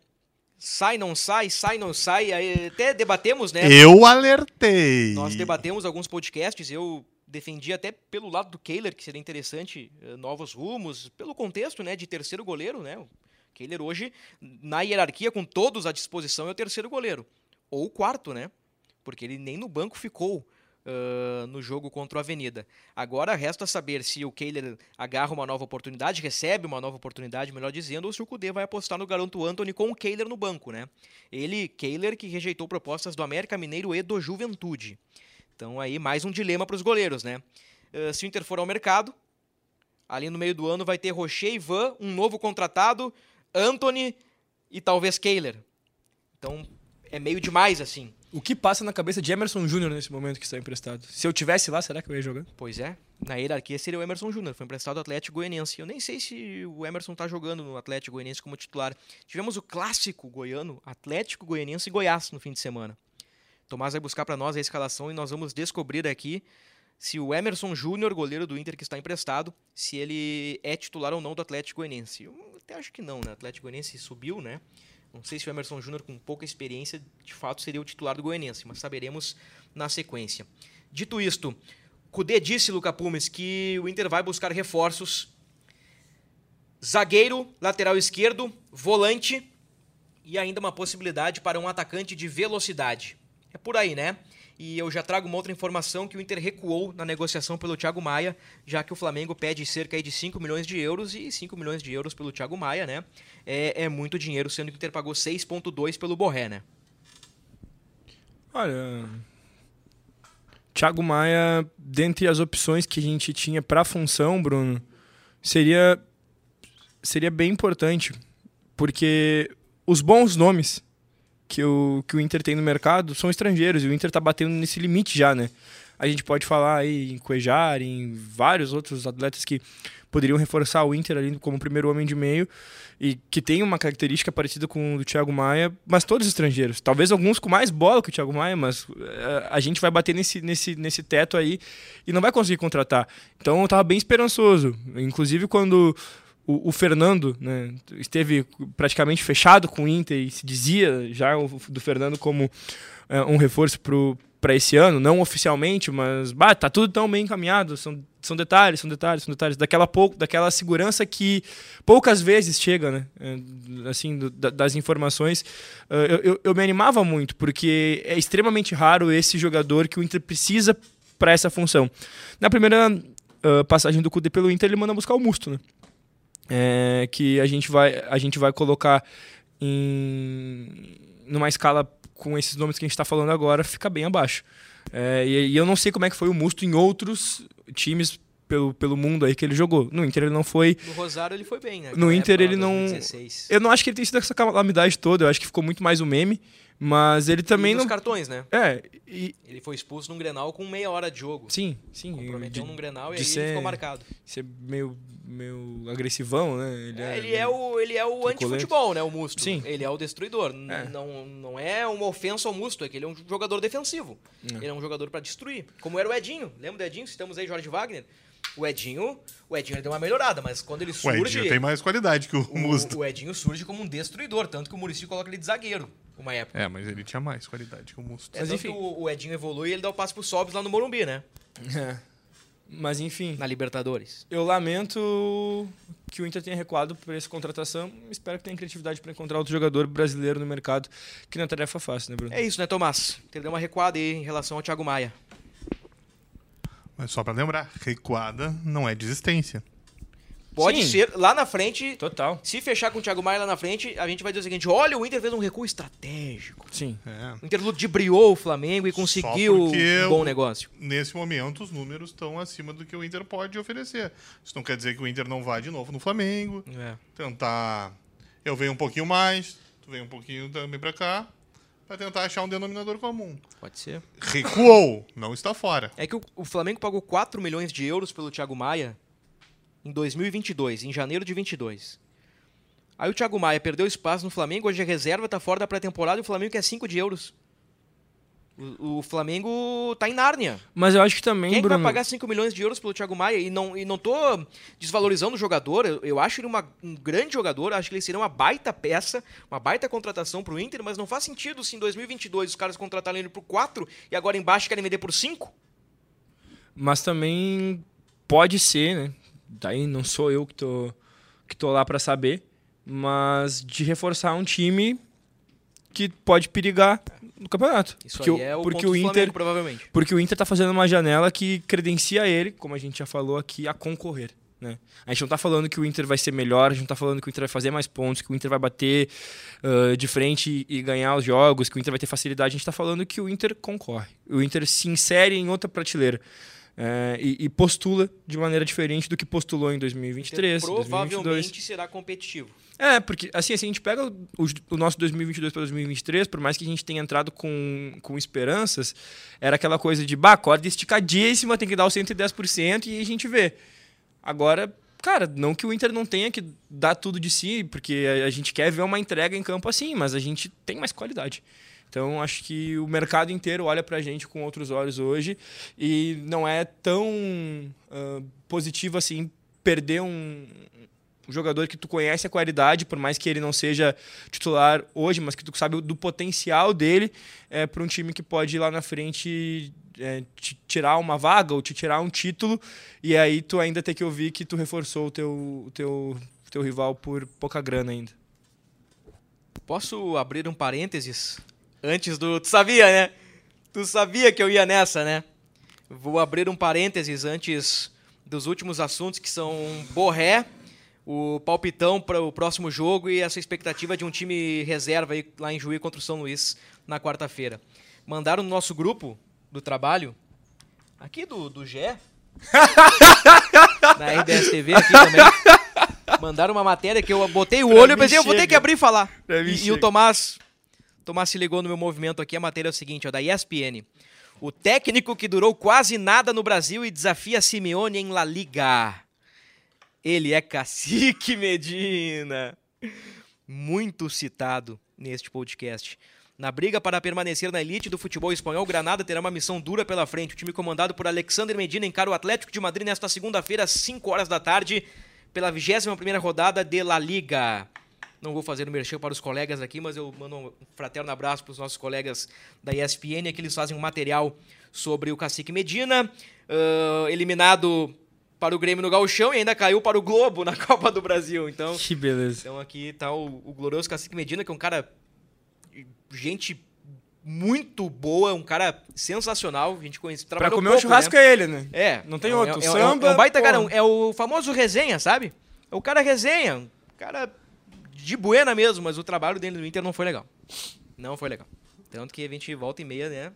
Sai, não sai, sai, não sai. Aí até debatemos, né? Eu alertei. Nós debatemos alguns podcasts, eu defendi até pelo lado do Kehler, que seria interessante uh, novos rumos, pelo contexto né, de terceiro goleiro. Né? O Kehler hoje, na hierarquia, com todos à disposição, é o terceiro goleiro. Ou o quarto, né? Porque ele nem no banco ficou uh, no jogo contra o Avenida. Agora resta saber se o Kehler agarra uma nova oportunidade, recebe uma nova oportunidade, melhor dizendo, ou se o Cudê vai apostar no garoto Anthony com o Kehler no banco, né? Ele, Kehler, que rejeitou propostas do América Mineiro e do Juventude. Então aí mais um dilema para os goleiros, né? Uh, se o Inter for ao mercado, ali no meio do ano vai ter Rocher, Ivan, um novo contratado, Anthony e talvez Kehler. Então é meio demais assim. O que passa na cabeça de Emerson Júnior nesse momento que está emprestado? Se eu tivesse lá, será que eu ia jogar? Pois é. Na hierarquia seria o Emerson Júnior, foi emprestado ao Atlético Goianiense. Eu nem sei se o Emerson está jogando no Atlético Goianiense como titular. Tivemos o clássico goiano, Atlético Goianiense e Goiás no fim de semana. Tomás vai buscar para nós a escalação e nós vamos descobrir aqui se o Emerson Júnior, goleiro do Inter que está emprestado, se ele é titular ou não do Atlético Goianiense. Eu até acho que não, né? O Atlético Goianiense subiu, né? Não sei se o Emerson Júnior, com pouca experiência, de fato seria o titular do Goianiense, mas saberemos na sequência. Dito isto, Cudê disse, Luca Pumes, que o Inter vai buscar reforços. Zagueiro, lateral esquerdo, volante e ainda uma possibilidade para um atacante de velocidade. É por aí, né? E eu já trago uma outra informação que o Inter recuou na negociação pelo Thiago Maia, já que o Flamengo pede cerca de 5 milhões de euros e 5 milhões de euros pelo Thiago Maia, né? É, é muito dinheiro, sendo que o Inter pagou 6,2 pelo Borré, né? Olha, Thiago Maia, dentre as opções que a gente tinha para a função, Bruno, seria seria bem importante, porque os bons nomes que o, que o Inter tem no mercado são estrangeiros e o Inter está batendo nesse limite já, né? A gente pode falar aí em Cuejar, em vários outros atletas que poderiam reforçar o Inter ali como primeiro homem de meio e que tem uma característica parecida com o do Thiago Maia, mas todos estrangeiros. Talvez alguns com mais bola que o Thiago Maia, mas uh, a gente vai bater nesse, nesse, nesse teto aí e não vai conseguir contratar. Então eu estava bem esperançoso. Inclusive quando o, o, Fernando né, esteve praticamente fechado com o Inter e se dizia já do Fernando como é, um reforço para esse ano, não oficialmente, mas bah, tá tudo tão bem encaminhado, são, são detalhes, são detalhes, são detalhes, daquela, pouco, daquela segurança que poucas vezes chega, né, é, assim, do, das informações, uh, eu, eu, eu me animava muito, porque é extremamente raro esse jogador que o Inter precisa para essa função. Na primeira uh, passagem do Cudê pelo Inter, ele manda buscar o Musto, né, é, que a gente vai, a gente vai colocar em numa escala com esses nomes que a gente está falando agora, fica bem abaixo. É, e, e, eu não sei como é que foi o Musto em outros times pelo, pelo mundo aí que ele jogou. No Inter ele não foi. No Rosário ele foi bem, né? No Inter ele não. Eu não acho que ele tenha sido essa calamidade toda, eu acho que ficou muito mais o meme Mas ele também e não. cartões, né? É, e. Ele foi expulso num Grenal com meia hora de jogo. Sim, sim. Comprometeu de- num Grenal e aí ser- ele ficou marcado. Ser meio, meio agressivão, né? Ele É, ele é o, ele é o anti-futebol, né? O Musto. Sim. Ele é o destruidor. É. Não, não é uma ofensa ao Musto, é que ele é um jogador defensivo. Ele é um jogador pra destruir. Como era o Edinho. Lembra do Edinho? Citamos aí Jorge Wagner. O Edinho, o Edinho deu uma melhorada, mas quando ele O surge. Edinho tem mais qualidade que o, o, Musto. o Edinho surge como um destruidor, tanto que o Muricy coloca ele de zagueiro, uma época. É, mas ele tinha mais qualidade que o Musto. É, Mas tanto enfim. que o, o Edinho evolui e ele dá o passe pro Sobs lá no Morumbi, né? É. Mas enfim, Na Libertadores. eu lamento que o Inter tenha recuado por essa contratação. Espero que tenha criatividade para encontrar outro jogador brasileiro no mercado, que não é tarefa fácil, né, Bruno? É isso, né, Tomás? Ele deu uma recuada aí em relação ao Thiago Maia. Mas só pra lembrar, recuada não é desistência. Pode Sim. ser, lá na frente, Total. se fechar com o Thiago Maia lá na frente, a gente vai dizer o seguinte: olha, o Inter fez um recuo estratégico. Sim. É. O Inter ludibriou o Flamengo e conseguiu um bom o- negócio. Nesse momento, os números estão acima do que o Inter pode oferecer. Isso não quer dizer que o Inter não vá de novo no Flamengo, É. tentar. Eu venho um pouquinho mais, tu vem um pouquinho também pra cá, pra tentar achar um denominador comum. Pode ser. Recuou, não está fora. É que o, o Flamengo pagou 4 milhões de euros pelo Thiago Maia em 2022, em janeiro de 22. Aí o Thiago Maia perdeu espaço no Flamengo, hoje é reserva, tá fora da pré-temporada e o Flamengo quer 5 de euros. O, o Flamengo tá em Nárnia. Mas eu acho que também, Quem é que Bruno. vai pagar 5 milhões de euros pelo Thiago Maia? E não, e não tô desvalorizando o jogador, eu, eu acho ele uma- um grande jogador, acho que ele seria uma baita peça, uma baita contratação pro Inter, mas não faz sentido se em 2022 os caras contrataram ele por 4 e agora embaixo querem vender por 5? Mas também pode ser, né? Daí não sou eu que tô, que tô lá para saber, mas de reforçar um time que pode perigar no campeonato. Isso porque aí o, é o porque o Inter, Flamengo, provavelmente. porque o Inter tá fazendo uma janela que credencia ele, como a gente já falou aqui, a concorrer. Né? A gente não tá falando que o Inter vai ser melhor, a gente não tá falando que o Inter vai fazer mais pontos, que o Inter vai bater ah, de frente e ganhar os jogos, que o Inter vai ter facilidade. A gente tá falando que o Inter concorre. O Inter se insere em outra prateleira. Eh, e, e postula de maneira diferente do que postulou em 2023, provavelmente 2022. será competitivo. É, porque assim, se a gente pega o, o nosso 2022 para 2023, por mais que a gente tenha entrado com, com esperanças, era aquela coisa de, bah, corda esticadíssima, tem que dar o 110% e a gente vê. Agora, cara, não que o Inter não tenha que dar tudo de si, porque a, a gente quer ver uma entrega em campo assim, mas a gente tem mais qualidade. Então, acho que o mercado inteiro olha pra gente com outros olhos hoje e não é tão ah, positivo assim perder um, um jogador que tu conhece a qualidade, por mais que ele não seja titular hoje, mas que tu sabe do potencial dele é, para um time que pode ir lá na frente é, te tirar uma vaga ou te tirar um título e aí tu ainda ter que ouvir que tu reforçou o teu, o teu, teu rival por pouca grana ainda. Posso abrir um parênteses antes do. Tu sabia, né? Tu sabia que eu ia nessa, né? Vou abrir um parênteses antes dos últimos assuntos que são Borré, o palpitão para o próximo jogo e essa expectativa de um time reserva aí lá em Juí contra o São Luís na quarta-feira. Mandaram no nosso grupo do trabalho, aqui do, do GE, na RBS TV aqui também. Mandaram uma matéria que eu botei o Pra olho e pensei, eu vou ter chega. que abrir e falar. E, e o chega. Tomás, Tomás se ligou no meu movimento aqui. A matéria é o seguinte, ó, da ESPN. O técnico que durou quase nada no Brasil e desafia Simeone em La Liga. Ele é Cacique Medina. Muito citado neste podcast. Na briga para permanecer na elite do futebol espanhol, Granada terá uma missão dura pela frente. O time comandado por Alexander Medina encara o Atlético de Madrid nesta segunda-feira, às 5 horas da tarde, pela 21ª rodada de La Liga. Não vou fazer o merchan para os colegas aqui, mas eu mando um fraterno abraço para os nossos colegas da ESPN, aqui eles fazem um material sobre o Cacique Medina, ah, eliminado para o Grêmio no Gauchão e ainda caiu para o Globo na Copa do Brasil. Então, Que beleza. então aqui tá o, o glorioso Cacique Medina, que é um cara. Gente muito boa, um cara sensacional. A gente conhece. Pra trabalhou comer um pouco, churrasco né? é ele, né? É. Não tem é, um- outro. É, é, é, Samba, é um baita pô. cara, é o famoso resenha, sabe? É o cara resenha, um cara de buena mesmo, mas o trabalho dele no Inter não foi legal. Não foi legal. Tanto que a gente volta e meia, né?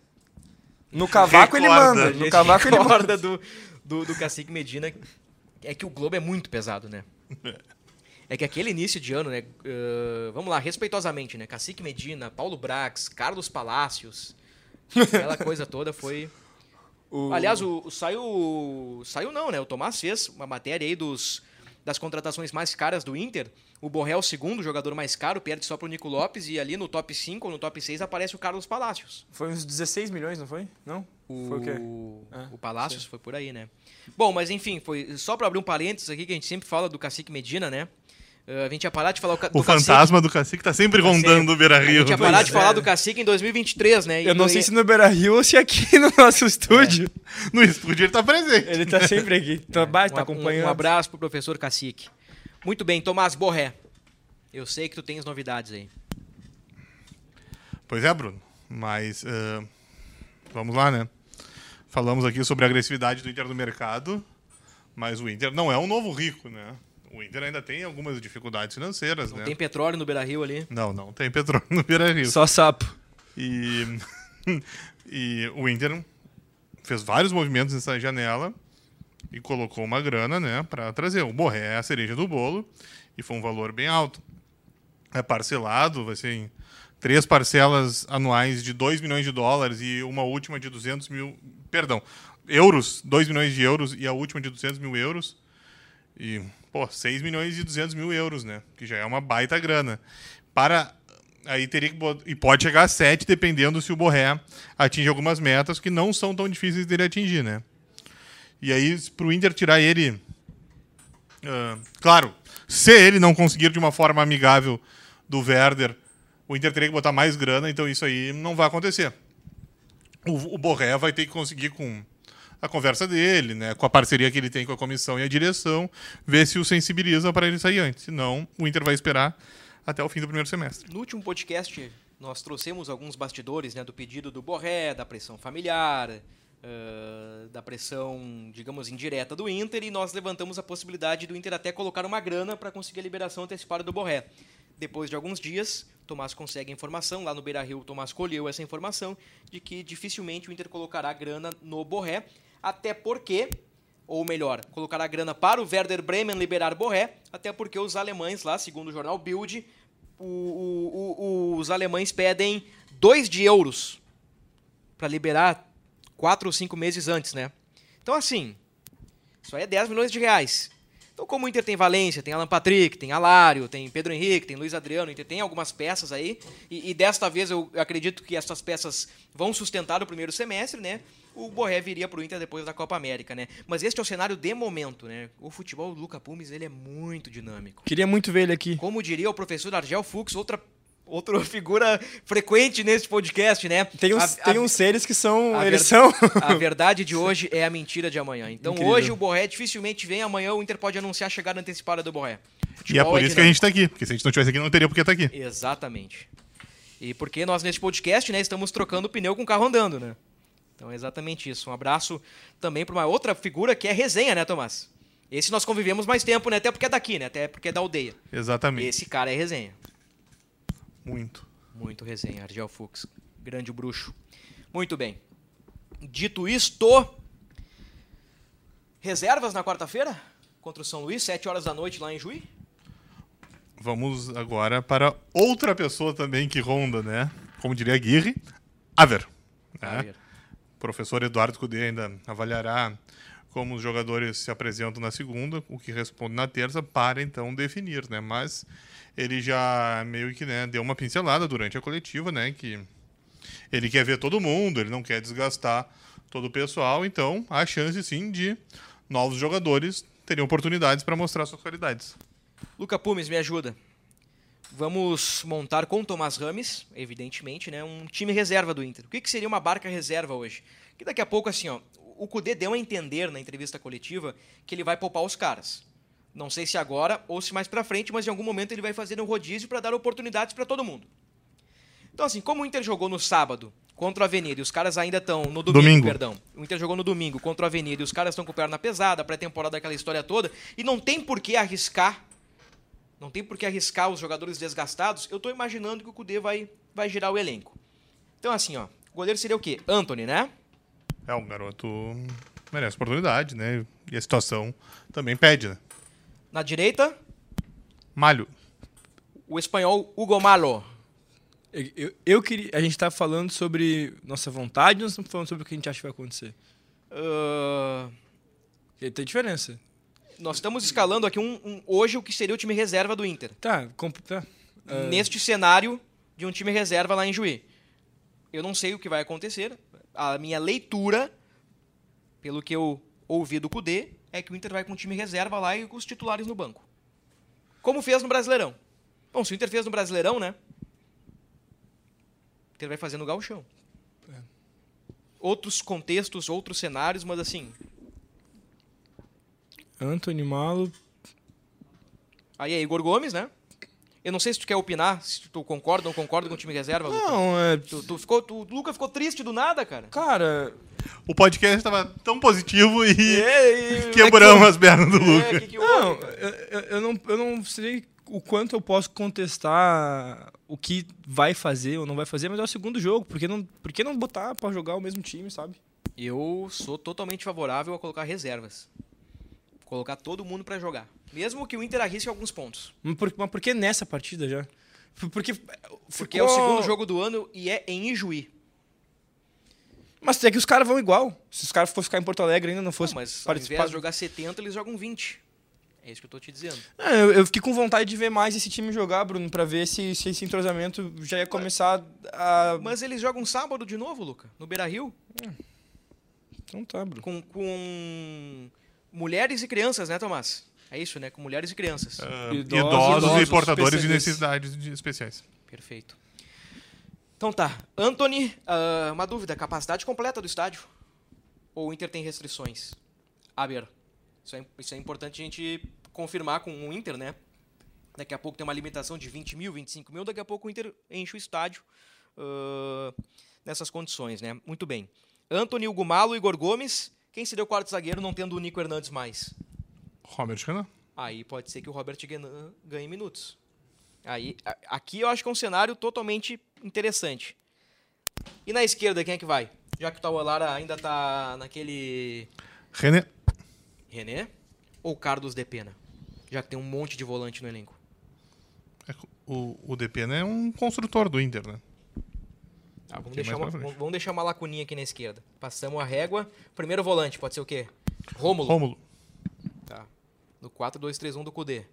No cavaco ele manda. No cavaco ele manda. do, do, do Cacique Medina. É que o Globo é muito pesado, né? É que aquele início de ano, né? uh, vamos lá, respeitosamente, né? Cacique Medina, Paulo Brax, Carlos Palácios. Aquela coisa toda foi. O- Aliás, o, o- saiu. Saiu não, né? O Tomás fez uma matéria aí dos, das contratações mais caras do Inter. O Borré é o segundo jogador mais caro, perde só pro Nico Lopes, e ali no top 5 ou no top 6 aparece o Carlos Palácios. Foi uns 16 milhões, não foi? Não? O, Foi o quê? o Ah, Palácios foi por aí, né? Bom, mas enfim, foi só pra abrir um parênteses aqui, que a gente sempre fala do Cacique Medina, né? Uh, a gente ia parar de falar o, ca- O do Cacique. fantasma do cacique tá sempre rondando o Beira A Rio. gente ia parar de falar é. do Cacique em 2023, né? E- Eu não sei e- se no Beira Rio ou se aqui no nosso estúdio. No estúdio ele tá presente. Ele tá sempre aqui. Tá, bah, tá um, acompanhando. um abraço pro professor Cacique. Muito bem, Tomás Borré. Eu sei que tu tens novidades aí. Pois é, Bruno. Mas eh, vamos lá, né? Falamos aqui sobre a agressividade do Inter no mercado, mas o Inter não é um novo rico, né? O Inter ainda tem algumas dificuldades financeiras, Não né? tem petróleo no Beira-Rio ali. Não, não tem petróleo no Beira Rio. Só sapo. E, e o Inter fez vários movimentos nessa janela e colocou uma grana, né, para trazer. O Borré é a cereja do bolo e foi um valor bem alto. É parcelado, vai ser em três parcelas anuais de 2 milhões de dólares e uma última de 200 mil, perdão, euros, 2 milhões de euros e a última de 200 mil euros. E, pô, 6 milhões e 200 mil euros, né? Que já é uma baita grana. Para. Aí teria que. E pode chegar a 7, dependendo se o Borré atinge algumas metas que não são tão difíceis dele atingir, né? E aí, pro Inter tirar ele. ah, claro, se ele não conseguir de uma forma amigável do Werder, o Inter teria que botar mais grana, então isso aí não vai acontecer. O, o Borré vai ter que conseguir com a conversa dele, né, com a parceria que ele tem com a comissão e a direção, ver se o sensibiliza para ele sair antes. Senão, o Inter vai esperar até o fim do primeiro semestre. No último podcast, nós trouxemos alguns bastidores né, do pedido do Borré, da pressão familiar, eh, da pressão, digamos, indireta do Inter, e nós levantamos a possibilidade do Inter até colocar uma grana para conseguir a liberação antecipada do Borré. Depois de alguns dias, Tomás consegue a informação, lá no Beira Rio, Tomás colheu essa informação de que dificilmente o Inter colocará grana no Borré, até porque ou melhor, colocar a grana para o Werder Bremen liberar Borré, até porque os alemães lá, segundo o jornal Bild, o- o- o- os alemães pedem 2 de euros para liberar 4 ou 5 meses antes, né? Então assim, isso aí é 10 milhões de reais. Então como o Inter tem Valência, tem Alan Patrick, tem Alário, tem Pedro Henrique, tem Luiz Adriano, o Inter tem algumas peças aí, e, e desta vez eu acredito que essas peças vão sustentar o primeiro semestre, né? O Borré viria para o Inter depois da Copa América, né? Mas este é o cenário de momento, né? O futebol do Luca Pumes, ele é muito dinâmico. Queria muito ver ele aqui. Como diria o professor Argel Fux, outra, outra figura frequente nesse podcast, né? Tem uns, A- tem a- uns seres que são. a Eles ver- são. A verdade de hoje é a mentira de amanhã. Então Incrível. hoje o Borré dificilmente vem, amanhã o Inter pode anunciar a chegada antecipada do Borré. E é por isso que a gente está aqui, porque se a gente não estivesse aqui, não teria por que estar aqui. Exatamente. E porque nós nesse podcast, né, estamos trocando pneu com o carro andando, né? Então é exatamente isso. Um abraço também para uma outra figura que é resenha, né, Tomás? Esse nós convivemos mais tempo, né? Até porque é daqui, né? Até porque é da aldeia. Exatamente. Esse cara é resenha. Muito. Muito resenha, Argel Fux. Grande bruxo. Muito bem. Dito isto, reservas na quarta-feira? Contra o São Luís, 7 horas da noite lá em Juí? Vamos agora para outra pessoa também que ronda, né? Como diria Aguirre, Aver. né? Aver. O professor Eduardo Cudê ainda avaliará como os jogadores se apresentam na segunda, o que responde na terça, para então definir, né? Mas ele já meio que né, deu uma pincelada durante a coletiva, né? Que ele quer ver todo mundo, ele não quer desgastar todo o pessoal, então há chance sim de novos jogadores terem oportunidades para mostrar suas qualidades. Luca Pumes, me ajuda. Vamos montar com o Tomás Rames, evidentemente, né, um time reserva do Inter. O que, que seria uma barca reserva hoje? Que daqui a pouco, assim, ó, o Cudê deu a entender na entrevista coletiva que ele vai poupar os caras. Não sei se agora ou se mais pra frente, mas em algum momento ele vai fazer um rodízio para dar oportunidades para todo mundo. Então, assim, como o Inter jogou no sábado contra o Avenida e os caras ainda estão no domingo, Domingo. perdão. O Inter jogou no domingo contra o Avenida e os caras estão com perna pesada, pré-temporada, aquela história toda, e não tem por que arriscar não tem por que arriscar os jogadores desgastados. Eu tô imaginando que o Cudê vai, vai girar o elenco. Então, assim, ó. O goleiro seria o quê? Anthony, né? É, um garoto merece oportunidade, né? E a situação também pede, né? Na direita, Malho. O espanhol Hugo Malo. Eu, eu, eu queria. A gente tá falando sobre nossa vontade, nós estamos falando sobre o que a gente acha que vai acontecer. E tem diferença. nós estamos escalando aqui um, um- hoje o que seria o time reserva do Inter. Tá, comp- tá. Ah, Neste cenário de um time reserva lá em Juí. Eu não sei o que vai acontecer. A minha leitura, pelo que eu ouvi do Cudê, é que o Inter vai com o time reserva lá e com os titulares no banco. Como fez no Brasileirão. Bom, se o Inter fez no Brasileirão, né? O Inter vai fazer no Gauchão. Outros contextos, outros cenários, mas assim, Anthony Malo. Aí é Igor Gomes, né? Eu não sei se tu quer opinar, se tu concorda ou não concorda com o time reserva. Luca. Não, é. Tu, tu ficou, tu, o Luca ficou triste do nada, cara. Cara. O podcast estava tão positivo e É, e- quebramos as pernas do É, Luca. que que Não, eu, eu- eu não, eu não sei o quanto eu posso contestar o que vai fazer ou não vai fazer, mas é o segundo jogo. Por que não, por que não botar pra jogar o mesmo time, sabe? Eu sou totalmente favorável a colocar reservas. Colocar todo mundo pra jogar. Mesmo que o Inter arrisque alguns pontos. Mas por, mas por que nessa partida já? Por- Porque, Porque é o segundo jogo do ano e é em Ijuí. Mas é que os caras vão igual. Se os caras fossem ficar em Porto Alegre ainda não Não, fosse mas ao participar. invés de jogar 70, eles jogam 20. É isso que eu tô te dizendo. É, eu, eu fiquei com vontade de ver mais esse time jogar, Bruno, pra ver se, se esse entrosamento já ia começar a. Mas eles jogam sábado de novo, Luca, no Beira-Rio, Então tá, Bruno. com, com mulheres e crianças, né, Tomás? É isso, né? Com mulheres e crianças. Ah, Idosos, idosos, idosos, e portadores de necessidades de- especiais. Perfeito. Então tá. Anthony, ah, uma dúvida: capacidade completa do estádio? Ou o Inter tem restrições? Aber. Isso é, isso é importante a gente confirmar com o Inter, né? Daqui a pouco tem uma limitação de 20 mil, 25 mil. Daqui a pouco o Inter enche o estádio ah, nessas condições, né? Muito bem. Anthony, Hugo Malo, Igor Gomes. Quem seria o quarto zagueiro não tendo o Nico Hernandes mais? Robert Renan. Aí pode ser que o Robert ganhe minutos. Aí, aqui eu acho que é um cenário totalmente interessante. E na esquerda, quem é que vai? Já que o Taualara ainda tá naquele René. René ou Carlos de Pena? Já que tem um monte de volante no elenco. É O, o Depena é um construtor do Inter, né? Tá, vamos, deixar uma, vamos deixar uma lacuninha aqui na esquerda. Passamos a régua. Primeiro volante, pode ser o quê? Rômulo. Rômulo. Tá. No 4-2-3-1 do Cudê.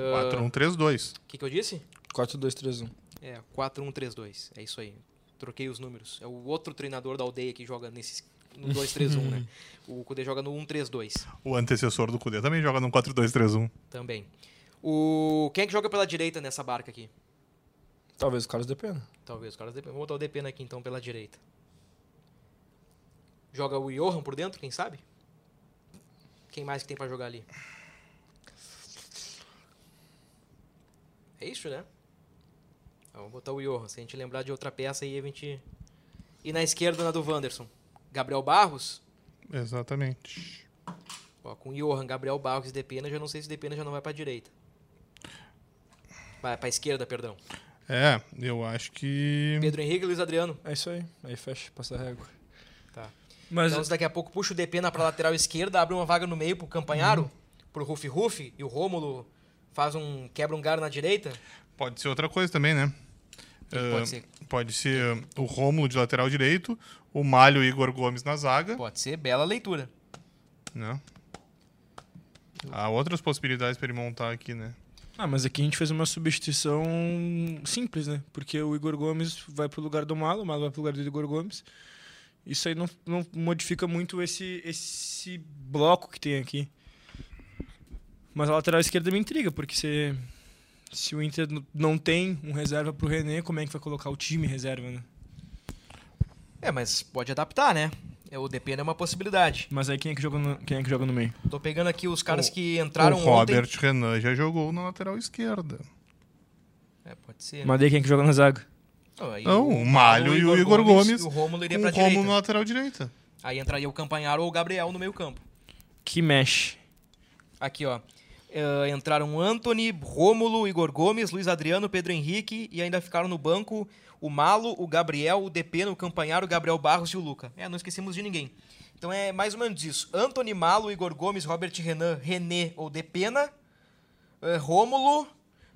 4-1-3-2. O que, que eu disse? 4-2-3-1. É, 4-1-3-2. É isso aí. Troquei os números. É o outro treinador da aldeia que joga nesse no 2-3-1, né? O Kudê joga no 1-3-2 O antecessor do Cudê também joga no 4-2-3-1. também. O quem é que joga pela direita nessa barca aqui? Talvez o Carlos de Pena. Talvez os caras dependem. Vamos botar o Depena aqui então pela direita. Joga o Johan por dentro, quem sabe? Quem mais que tem pra jogar ali? É isso, né? Vamos botar o Johan. Se a gente lembrar de outra peça aí, a gente. E na esquerda, na do Wanderson. Gabriel Barros. Exatamente. Ó, com Johan, Gabriel Barros e Depena, já não sei se Depena já não vai pra direita. Vai pra esquerda, perdão. É, eu acho que. Pedro Henrique e Luiz Adriano. É isso aí. Aí fecha, passa a régua. Tá. Mas Então, daqui a pouco puxa o Depena pra lateral esquerda, abre uma vaga no meio pro Campanharo, pro Rufi Rufi, e o Rômulo faz um quebra um galho na direita. Pode ser outra coisa também, né? Ah, pode ser? Pode ser o Rômulo de lateral direito, o Malho e Igor Gomes na zaga. Pode ser bela leitura. Né? Há outras possibilidades para ele montar aqui, né? Ah, mas aqui a gente fez uma substituição simples, né? Porque o Igor Gomes vai pro lugar do Malo, o Malo vai pro lugar do Igor Gomes. Isso aí não, não modifica muito esse, esse bloco que tem aqui. Mas a lateral esquerda me intriga, porque se, se o Inter não tem um reserva pro René, como é que vai colocar o time reserva, né? É, mas pode adaptar, né? É, o Depena é uma possibilidade. Mas aí quem é que joga no, quem é que joga no meio? Tô pegando aqui os caras O- que entraram o Robert ontem. Renan já jogou na lateral esquerda. É, pode ser. Mas daí quem é que joga na zaga? Não, Não, o Malho e o Igor Gomes. E o Rômulo iria pra o direita. na lateral direita. Aí entraria o Campanharo ou o Gabriel no meio campo. Que mexe. Aqui, ó. Eh, entraram Anthony, Rômulo, Igor Gomes, Luiz Adriano, Pedro Henrique e ainda ficaram no banco o Malo, o Gabriel, o Depena, o Campanharo, o Gabriel Barros e o Luca. É, não esquecemos de ninguém. Então é mais ou menos isso. Anthony, Malo, Igor Gomes, Robert Renan, René ou Depena, eh, Rômulo,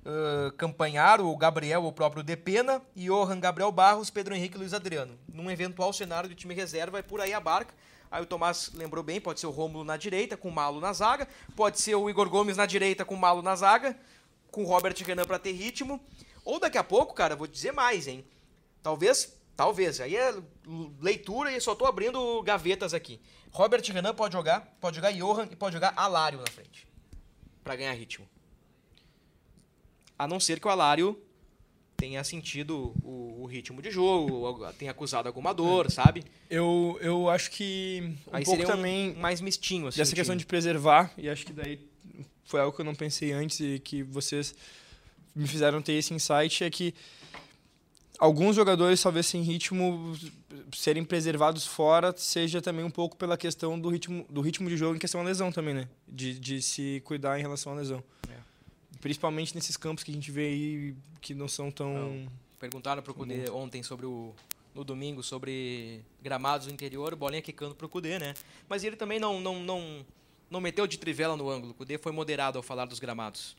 uh, Campanharo, o Gabriel, o próprio Depena, Johan Gabriel Barros, Pedro Henrique e Luiz Adriano. Num eventual cenário do time reserva, é por aí a barca. Aí o Tomás lembrou bem, pode ser o Rômulo na direita, com o Malo na zaga, pode ser o Igor Gomes na direita, com o Malo na zaga, com o Robert Renan para ter ritmo. Ou daqui a pouco, cara, vou dizer mais, hein? Talvez, talvez, aí é leitura e só tô abrindo gavetas aqui. Robert Renan pode jogar, pode jogar Johan e pode jogar Alário na frente. para ganhar ritmo. A não ser que o Alário tenha sentido o, o, ritmo de jogo, tenha acusado alguma dor, sabe? Eu, eu acho que um Aí pouco também mais mistinho assim. Dessa questão de preservar, e acho que daí foi algo que eu não pensei antes e que vocês me fizeram ter esse insight é que alguns jogadores talvez sem ritmo serem preservados fora seja também um pouco pela questão do ritmo do ritmo de jogo em questão da lesão também, né? De, de se cuidar em relação à lesão. Principalmente nesses campos que a gente vê aí que não são tão. Não. Perguntaram pro Cudê ontem sobre o. No domingo, sobre gramados do interior, bolinha quicando pro Cudê, né? Mas ele também não, não, não, não meteu de trivela no ângulo. O Cudê foi moderado ao falar dos gramados.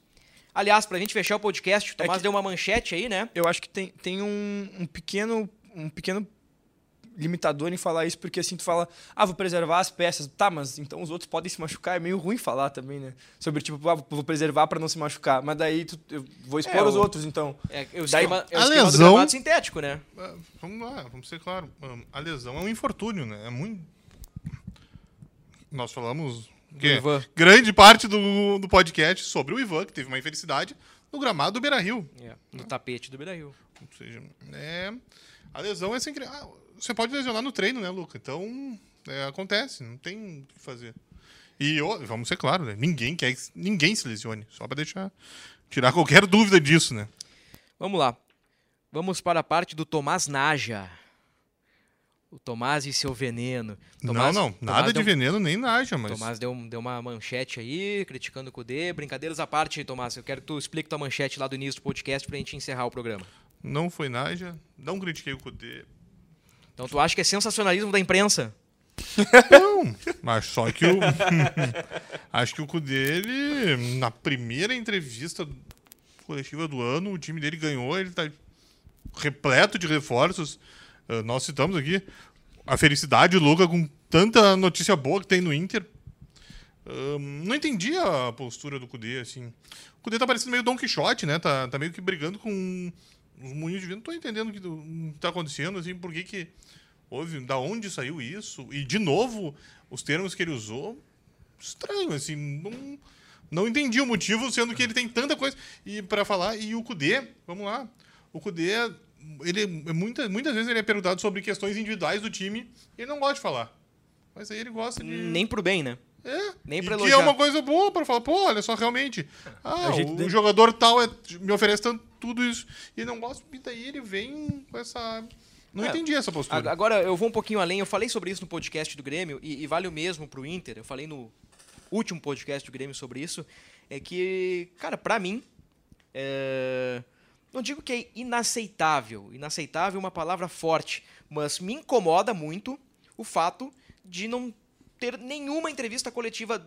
Aliás, pra gente fechar o podcast, o Tomás é que, deu uma manchete aí, né? Eu acho que tem, tem um, um pequeno. Um pequeno limitador em falar isso, porque assim tu fala, ah, vou preservar as peças. Tá, mas então os outros podem se machucar. É meio ruim falar também, né? Sobre tipo, ah, vou preservar para não se machucar. Mas daí tu, eu vou expor é, os o, outros, então. É, é o esquema, daí, é o a lesão, sintético, né? É, vamos lá, vamos ser claro. A lesão é um infortúnio, né? É muito. Nós falamos que grande parte do, do podcast sobre o Ivan, que teve uma infelicidade no gramado do Beira Rio. É, no tapete do Beira Rio. Ou seja, é, a lesão é sem. Ah, você pode lesionar no treino, né, Luca? Então, é, acontece, não tem o que fazer. E vamos ser claros, né? Ninguém quer que ninguém se lesione, só para deixar tirar qualquer dúvida disso, né? Vamos lá. Vamos para a parte do Tomás Naja. O Tomás e seu veneno. Tomás, não, não, nada Tomás de veneno nem Naja, mas. Tomás deu, deu uma manchete aí, criticando o Cudê. Brincadeiras à parte, Tomás. Eu quero que tu explique tua manchete lá do início do podcast pra gente encerrar o programa. Não foi Naja, não critiquei o Cudê. Então tu acha que é sensacionalismo da imprensa? Não, mas só que o. acho que o cu dele, na primeira entrevista coletiva do ano, o time dele ganhou, ele tá repleto de reforços. Uh, nós citamos aqui a felicidade do Luca com tanta notícia boa que tem no Inter. Uh, não entendi a postura do Cudê, assim. O Cudê tá parecendo meio Don Quixote, né? Tá, tá meio que brigando com os moinhos de vento. Não tô entendendo o que tá acontecendo, assim, por que que houve, da onde saiu isso? E, de novo, os termos que ele usou, estranho, assim, não, não entendi o motivo, sendo que ele tem tanta coisa e para falar. E o Kudê, vamos lá, o Kudê, ele, muitas, muitas vezes ele é perguntado sobre questões individuais do time e ele não gosta de falar. Mas aí ele gosta de... Nem pro bem, né? É. Nem pra e elogiar. que é uma coisa boa para falar, pô, olha só, realmente. Ah, o jogador tal é, me oferece tanto, tudo isso. E não gosta, e daí ele vem com essa não é, entendi essa postura. Agora, eu vou um pouquinho além. Eu falei sobre isso no podcast do Grêmio, e, e vale o mesmo pro Inter. Eu falei no último podcast do Grêmio sobre isso. É que, cara, para mim, é... não digo que é inaceitável. Inaceitável é uma palavra forte, mas me incomoda muito o fato de não ter nenhuma entrevista coletiva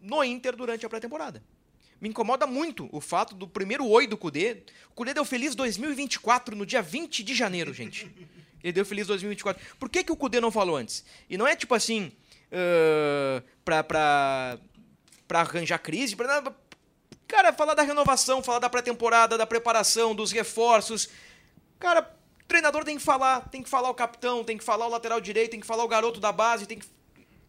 no Inter durante a pré-temporada. Me incomoda muito o fato do primeiro oi do Cudê. O Cudê deu feliz 2024 no dia 20 de janeiro, gente. Ele deu feliz 2024. Por que, que o Cudê não falou antes? E não é tipo assim, uh, pra, pra, pra arranjar crise, pra, cara, falar da renovação, falar da pré-temporada, da preparação, dos reforços. Cara, o treinador tem que falar, tem que falar o capitão, tem que falar o lateral direito, tem que falar o garoto da base, tem que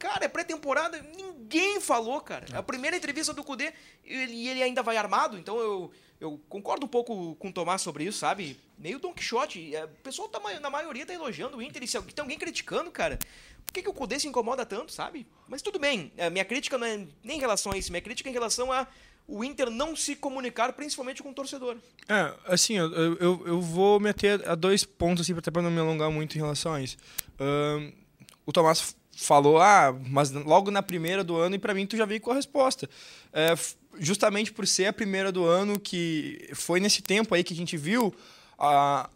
Cara, é pré-temporada, ninguém falou, cara. É a primeira entrevista do Cudê e ele, ele, ainda vai armado, então eu, eu concordo um pouco com o Tomás sobre isso, sabe? Meio Don Quixote. É, o pessoal tá, na maioria tá elogiando o Inter e se tem alguém criticando, cara, por que, que o Cudê se incomoda tanto, sabe? Mas tudo bem, a minha crítica não é nem em relação a isso, minha crítica é em relação a o Inter não se comunicar, principalmente com o torcedor. É, assim, eu, eu, eu vou meter a dois pontos, assim, até para não me alongar muito em relação a isso. Uh, o Tomás falou, ah, mas logo na primeira do ano, e para mim tu já veio com a resposta. É, justamente por ser a primeira do ano, que foi nesse tempo aí que a gente viu, a,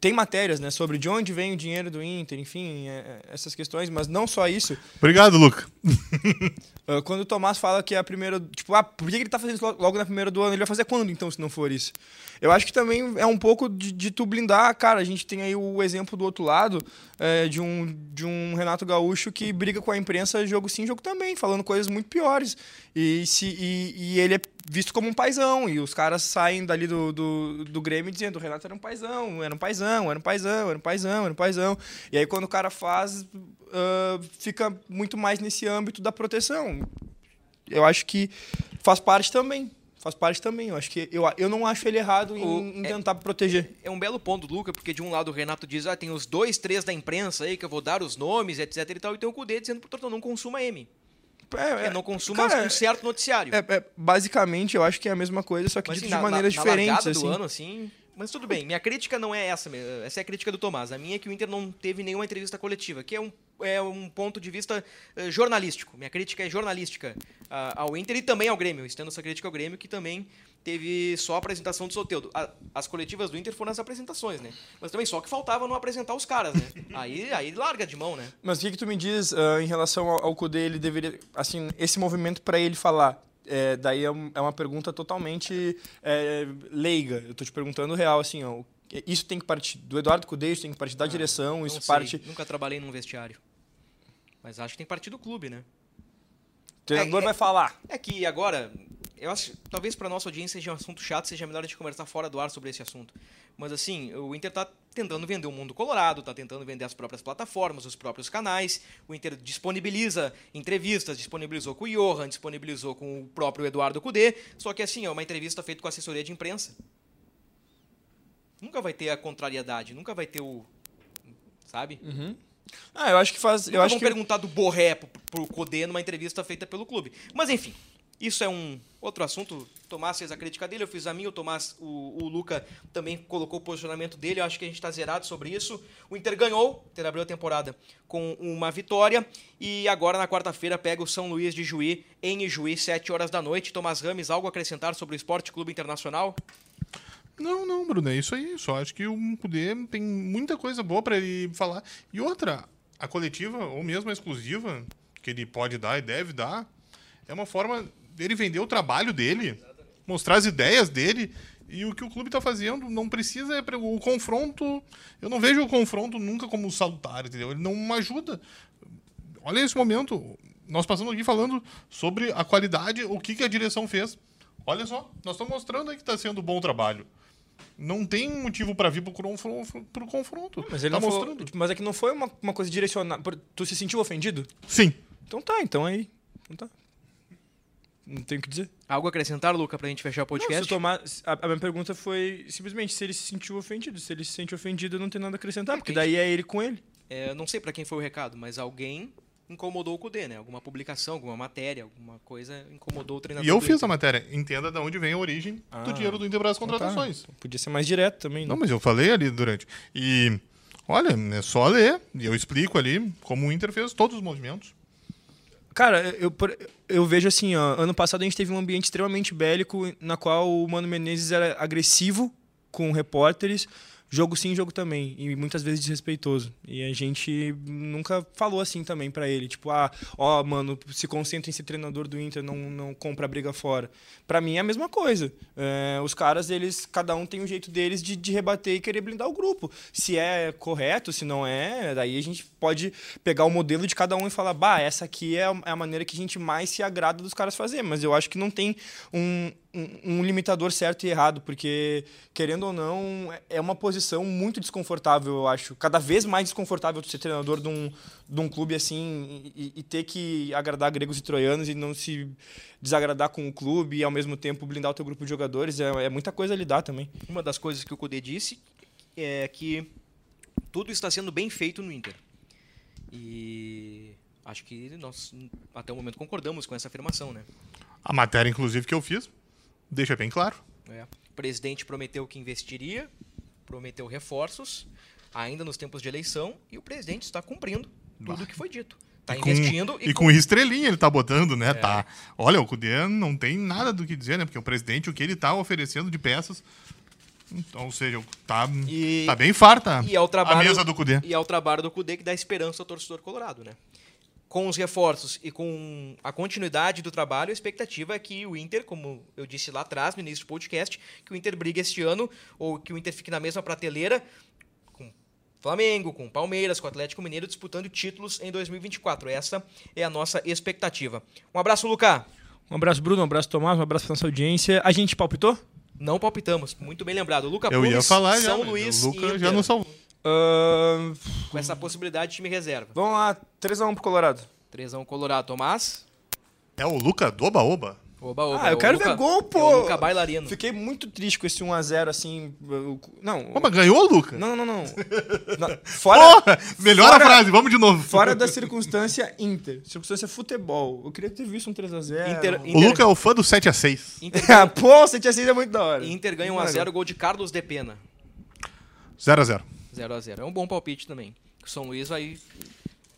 tem matérias né, sobre de onde vem o dinheiro do Inter, enfim, é, essas questões, mas não só isso. Obrigado, Luca. uh, Uh, quando o Tomás fala que é a primeira. Tipo, ah, por que ele tá fazendo isso logo na primeira do ano? Ele vai fazer quando, então, se não for isso? Eu acho que também é um pouco de, de tu blindar. Cara, a gente tem aí o exemplo do outro lado é, de, um, de um Renato Gaúcho que briga com a imprensa jogo sim, jogo também, falando coisas muito piores. E, se, e, e ele é visto como um paizão. E os caras saem dali do, do, do Grêmio dizendo: o Renato era um paizão, era um paizão, era um paizão, era um paizão, era um paizão. E aí, quando o cara faz, uh, fica muito mais nesse âmbito da proteção. Eu acho que faz parte também faz parte também. Eu acho que eu, eu não acho ele errado em, o, em é tentar é, proteger. É um belo ponto, Luca, porque de um lado o Renato diz: ah, tem os dois, três da imprensa aí que eu vou dar os nomes, etc e tal, e tem o Cudê dizendo pro Tortão, não consuma M. É, é, não consuma cara, um certo noticiário. É, é, basicamente, eu acho que é a mesma coisa, só que Mas, dito assim, de maneiras na, diferentes. Na assim. do ano, assim. Mas tudo bem, minha crítica não é essa, essa é a crítica do Tomás. A minha é que o Inter não teve nenhuma entrevista coletiva, que é um, é um ponto de vista uh, jornalístico. Minha crítica é jornalística uh, ao Inter e também ao Grêmio. Estendo essa crítica ao Grêmio, que também teve só a apresentação do Soteudo. As coletivas do Inter foram as apresentações, né? Mas também só que faltava não apresentar os caras, né? aí, aí larga de mão, né? Mas o que, que tu me diz uh, em relação ao, ao Kudê, ele deveria, assim, esse movimento para ele falar, é, daí é, é, uma pergunta totalmente é, leiga. Eu tô te perguntando real, assim, ó, isso tem que partir do Eduardo Cudê, isso tem que partir da ah, direção, isso sei. parte... Nunca trabalhei num vestiário. Mas acho que tem que partir do clube, né? O treinador é, vai falar. É que agora, eu acho talvez para nossa audiência seja um assunto chato, seja melhor a gente conversar fora do ar sobre esse assunto. Mas assim, o Inter está tentando vender o mundo colorado, está tentando vender as próprias plataformas, os próprios canais. O Inter disponibiliza entrevistas, disponibilizou com o Johan, disponibilizou com o próprio Eduardo Cudê. Só que assim, é uma entrevista feita com assessoria de imprensa. Nunca vai ter a contrariedade, nunca vai ter o. Sabe? Uhum. Ah, eu acho que faz. Nunca eu acho vão que... perguntar do Borré pro, pro Cudê numa entrevista feita pelo clube. Mas enfim, isso é um outro assunto. Tomás fez a crítica dele, eu fiz a minha. O Tomás, o, o Luca também colocou o posicionamento dele. Eu acho que a gente está zerado sobre isso. O Inter ganhou, Inter abriu a temporada com uma vitória. E agora, na quarta-feira, pega o São Luís de Juí, em Juí, 7 horas da noite. Tomás Rames, algo a acrescentar sobre o Esporte Clube Internacional? Não, não, Bruno, é isso aí. Só acho que o Poder tem muita coisa boa para ele falar. E outra, a coletiva, ou mesmo a exclusiva, que ele pode dar e deve dar, é uma forma dele vender o trabalho dele, mostrar as ideias dele. E o que o clube está fazendo não precisa é o confronto. Eu não vejo o confronto nunca como salutar, entendeu? Ele não ajuda. Olha esse momento. Nós passamos aqui falando sobre a qualidade, o que, que a direção fez. Olha só, nós estamos mostrando aí que está sendo um bom trabalho. Não tem motivo para vir para o confronto. Mas ele tá mostrando. Falou, mas é que não foi uma, uma coisa direcionada. Tu se sentiu ofendido? Sim. Então tá, então aí. Então tá. Não tenho o que dizer. Algo a acrescentar, Luca, pra gente fechar o podcast? Não, se tomar, a, a, minha pergunta foi simplesmente se ele se sentiu ofendido. Se ele se sente ofendido, não tem nada a acrescentar, porque daí é ele com ele. É, não sei para quem foi o recado, mas alguém incomodou o Cudê, né? Alguma publicação, alguma matéria, alguma coisa incomodou o treinador. E eu fiz a matéria. Entenda de onde vem a origem ah, do dinheiro do Inter para as contratações. Então tá. Podia ser mais direto também. Né? Não, mas eu falei ali durante. E olha, é só ler. E eu explico ali como o Inter fez todos os movimentos. Cara, eu, eu vejo assim, ó, ano passado a gente teve um ambiente extremamente bélico na qual o Mano Menezes era agressivo com repórteres, jogo sim, jogo também, e muitas vezes desrespeitoso. E a gente nunca falou assim também para ele, tipo, ah, ó, mano, se concentra em ser treinador do Inter, não, não compra briga fora. Para mim é a mesma coisa. É, os caras, eles, cada um tem um jeito deles de, de rebater e querer blindar o grupo. Se é correto, se não é, daí a gente pode pegar o modelo de cada um e falar, bah, essa aqui é a maneira que a gente mais se agrada dos caras fazer. Mas eu acho que não tem um, um, um, limitador certo e errado, porque, querendo ou não, é uma posição muito desconfortável, eu acho. Cada vez mais desconfortável ser treinador de um, de um clube assim e, e, ter que agradar gregos e troianos e não se desagradar com o clube e, ao mesmo tempo, blindar o teu grupo de jogadores. É, é muita coisa a lidar também. Uma das coisas que o Cudê disse é que tudo está sendo bem feito no Inter. E acho que nós, até o momento, concordamos com essa afirmação, né? A matéria, inclusive, que eu fiz, deixa bem claro. É. O presidente prometeu que investiria, prometeu reforços, ainda nos tempos de eleição, e o presidente está cumprindo tudo o que foi dito. Está investindo. E, e com, com, estrelinha ele está botando, né? É. Tá. Olha, o Cudê não tem nada do que dizer, né? Porque o presidente, o que ele está oferecendo de peças. Então, ou seja, tá, e, tá bem farta e é o trabalho, a mesa do Cudê. E é o trabalho do Cudê que dá esperança ao torcedor colorado, né? Com os reforços e com a continuidade do trabalho, a expectativa é que o Inter, como eu disse lá atrás, no início do podcast, que o Inter brigue este ano, ou que o Inter fique na mesma prateleira com Flamengo, com Palmeiras, com o Atlético Mineiro, disputando títulos em 2024. Essa é a nossa expectativa. Um abraço, Lucas. Um abraço, Bruno. Um abraço, Tomás. Um abraço para nossa audiência. A gente palpitou? Não palpitamos. Muito bem lembrado. Luca Eu ia Pumes, falar já. São mas Luís o Luca e já não salvou. Ahn, Com essa possibilidade de time reserva. vamos lá. 3x1 pro Colorado. 3x1 Colorado. Tomás? É o Luca do Oba-Oba? Oba, oba. Ah, eu é quero Luca- ver gol, é pô. o Luca bailarino. Fiquei muito triste com esse 1x0, assim. Não. Opa, ganhou o Luca? Não, não, não. Não, Fora, Porra, melhor a fora- frase, vamos de novo. fora da circunstância Inter. Circunstância futebol. Eu queria ter visto um 3x0. Inter- O Luca é o fã do 7x6. Inter, Ah, pô, 7x6 é muito da hora. Inter ganha Muito 1x0, legal. gol de Carlos de Pena. 0x0. 0x0. É um bom palpite também. O São Luís vai.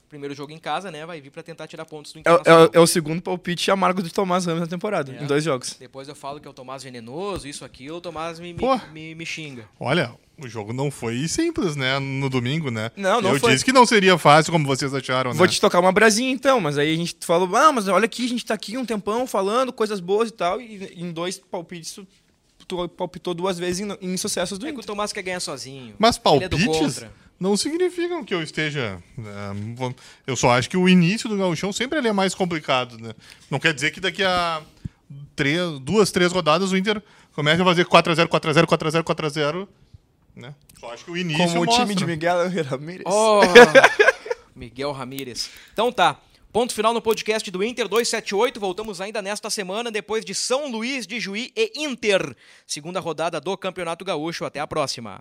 Primeiro jogo em casa, né? Vai vir pra tentar tirar pontos do É, Internacional. é- é o segundo palpite amargo do Tomás Ramos na temporada, É. em dois jogos. Depois eu falo que é o Tomás venenoso, isso, aquilo, o Tomás me, me, Pô. me, me xinga. Olha, o jogo não foi simples, né? No domingo, né? Não, não Eu foi. disse que não seria fácil, como vocês acharam, né? Vou te tocar uma brasinha então, mas aí a gente falou, ah, mas olha aqui, a gente tá aqui um tempão falando coisas boas e tal, e em dois palpites palpitou duas vezes em, em sucessos do É que o Inter. Tomás quer ganhar sozinho. Mas é palpites contra. não significam que eu esteja... vou- eu só acho que o início do gauchão sempre ele é mais complicado, né? Não quer dizer que daqui a três, duas, três rodadas o Inter comece a fazer 4x0, 4x0, 4x0, 4x0, né? Só acho que o início Como o mostra. time de Miguel Ramírez. Oh, Miguel Ramírez. Então tá. Ponto final no podcast do Inter 278. Voltamos ainda nesta semana, depois de São Luís de Juí e Inter. Segunda rodada do Campeonato Gaúcho. Até a próxima.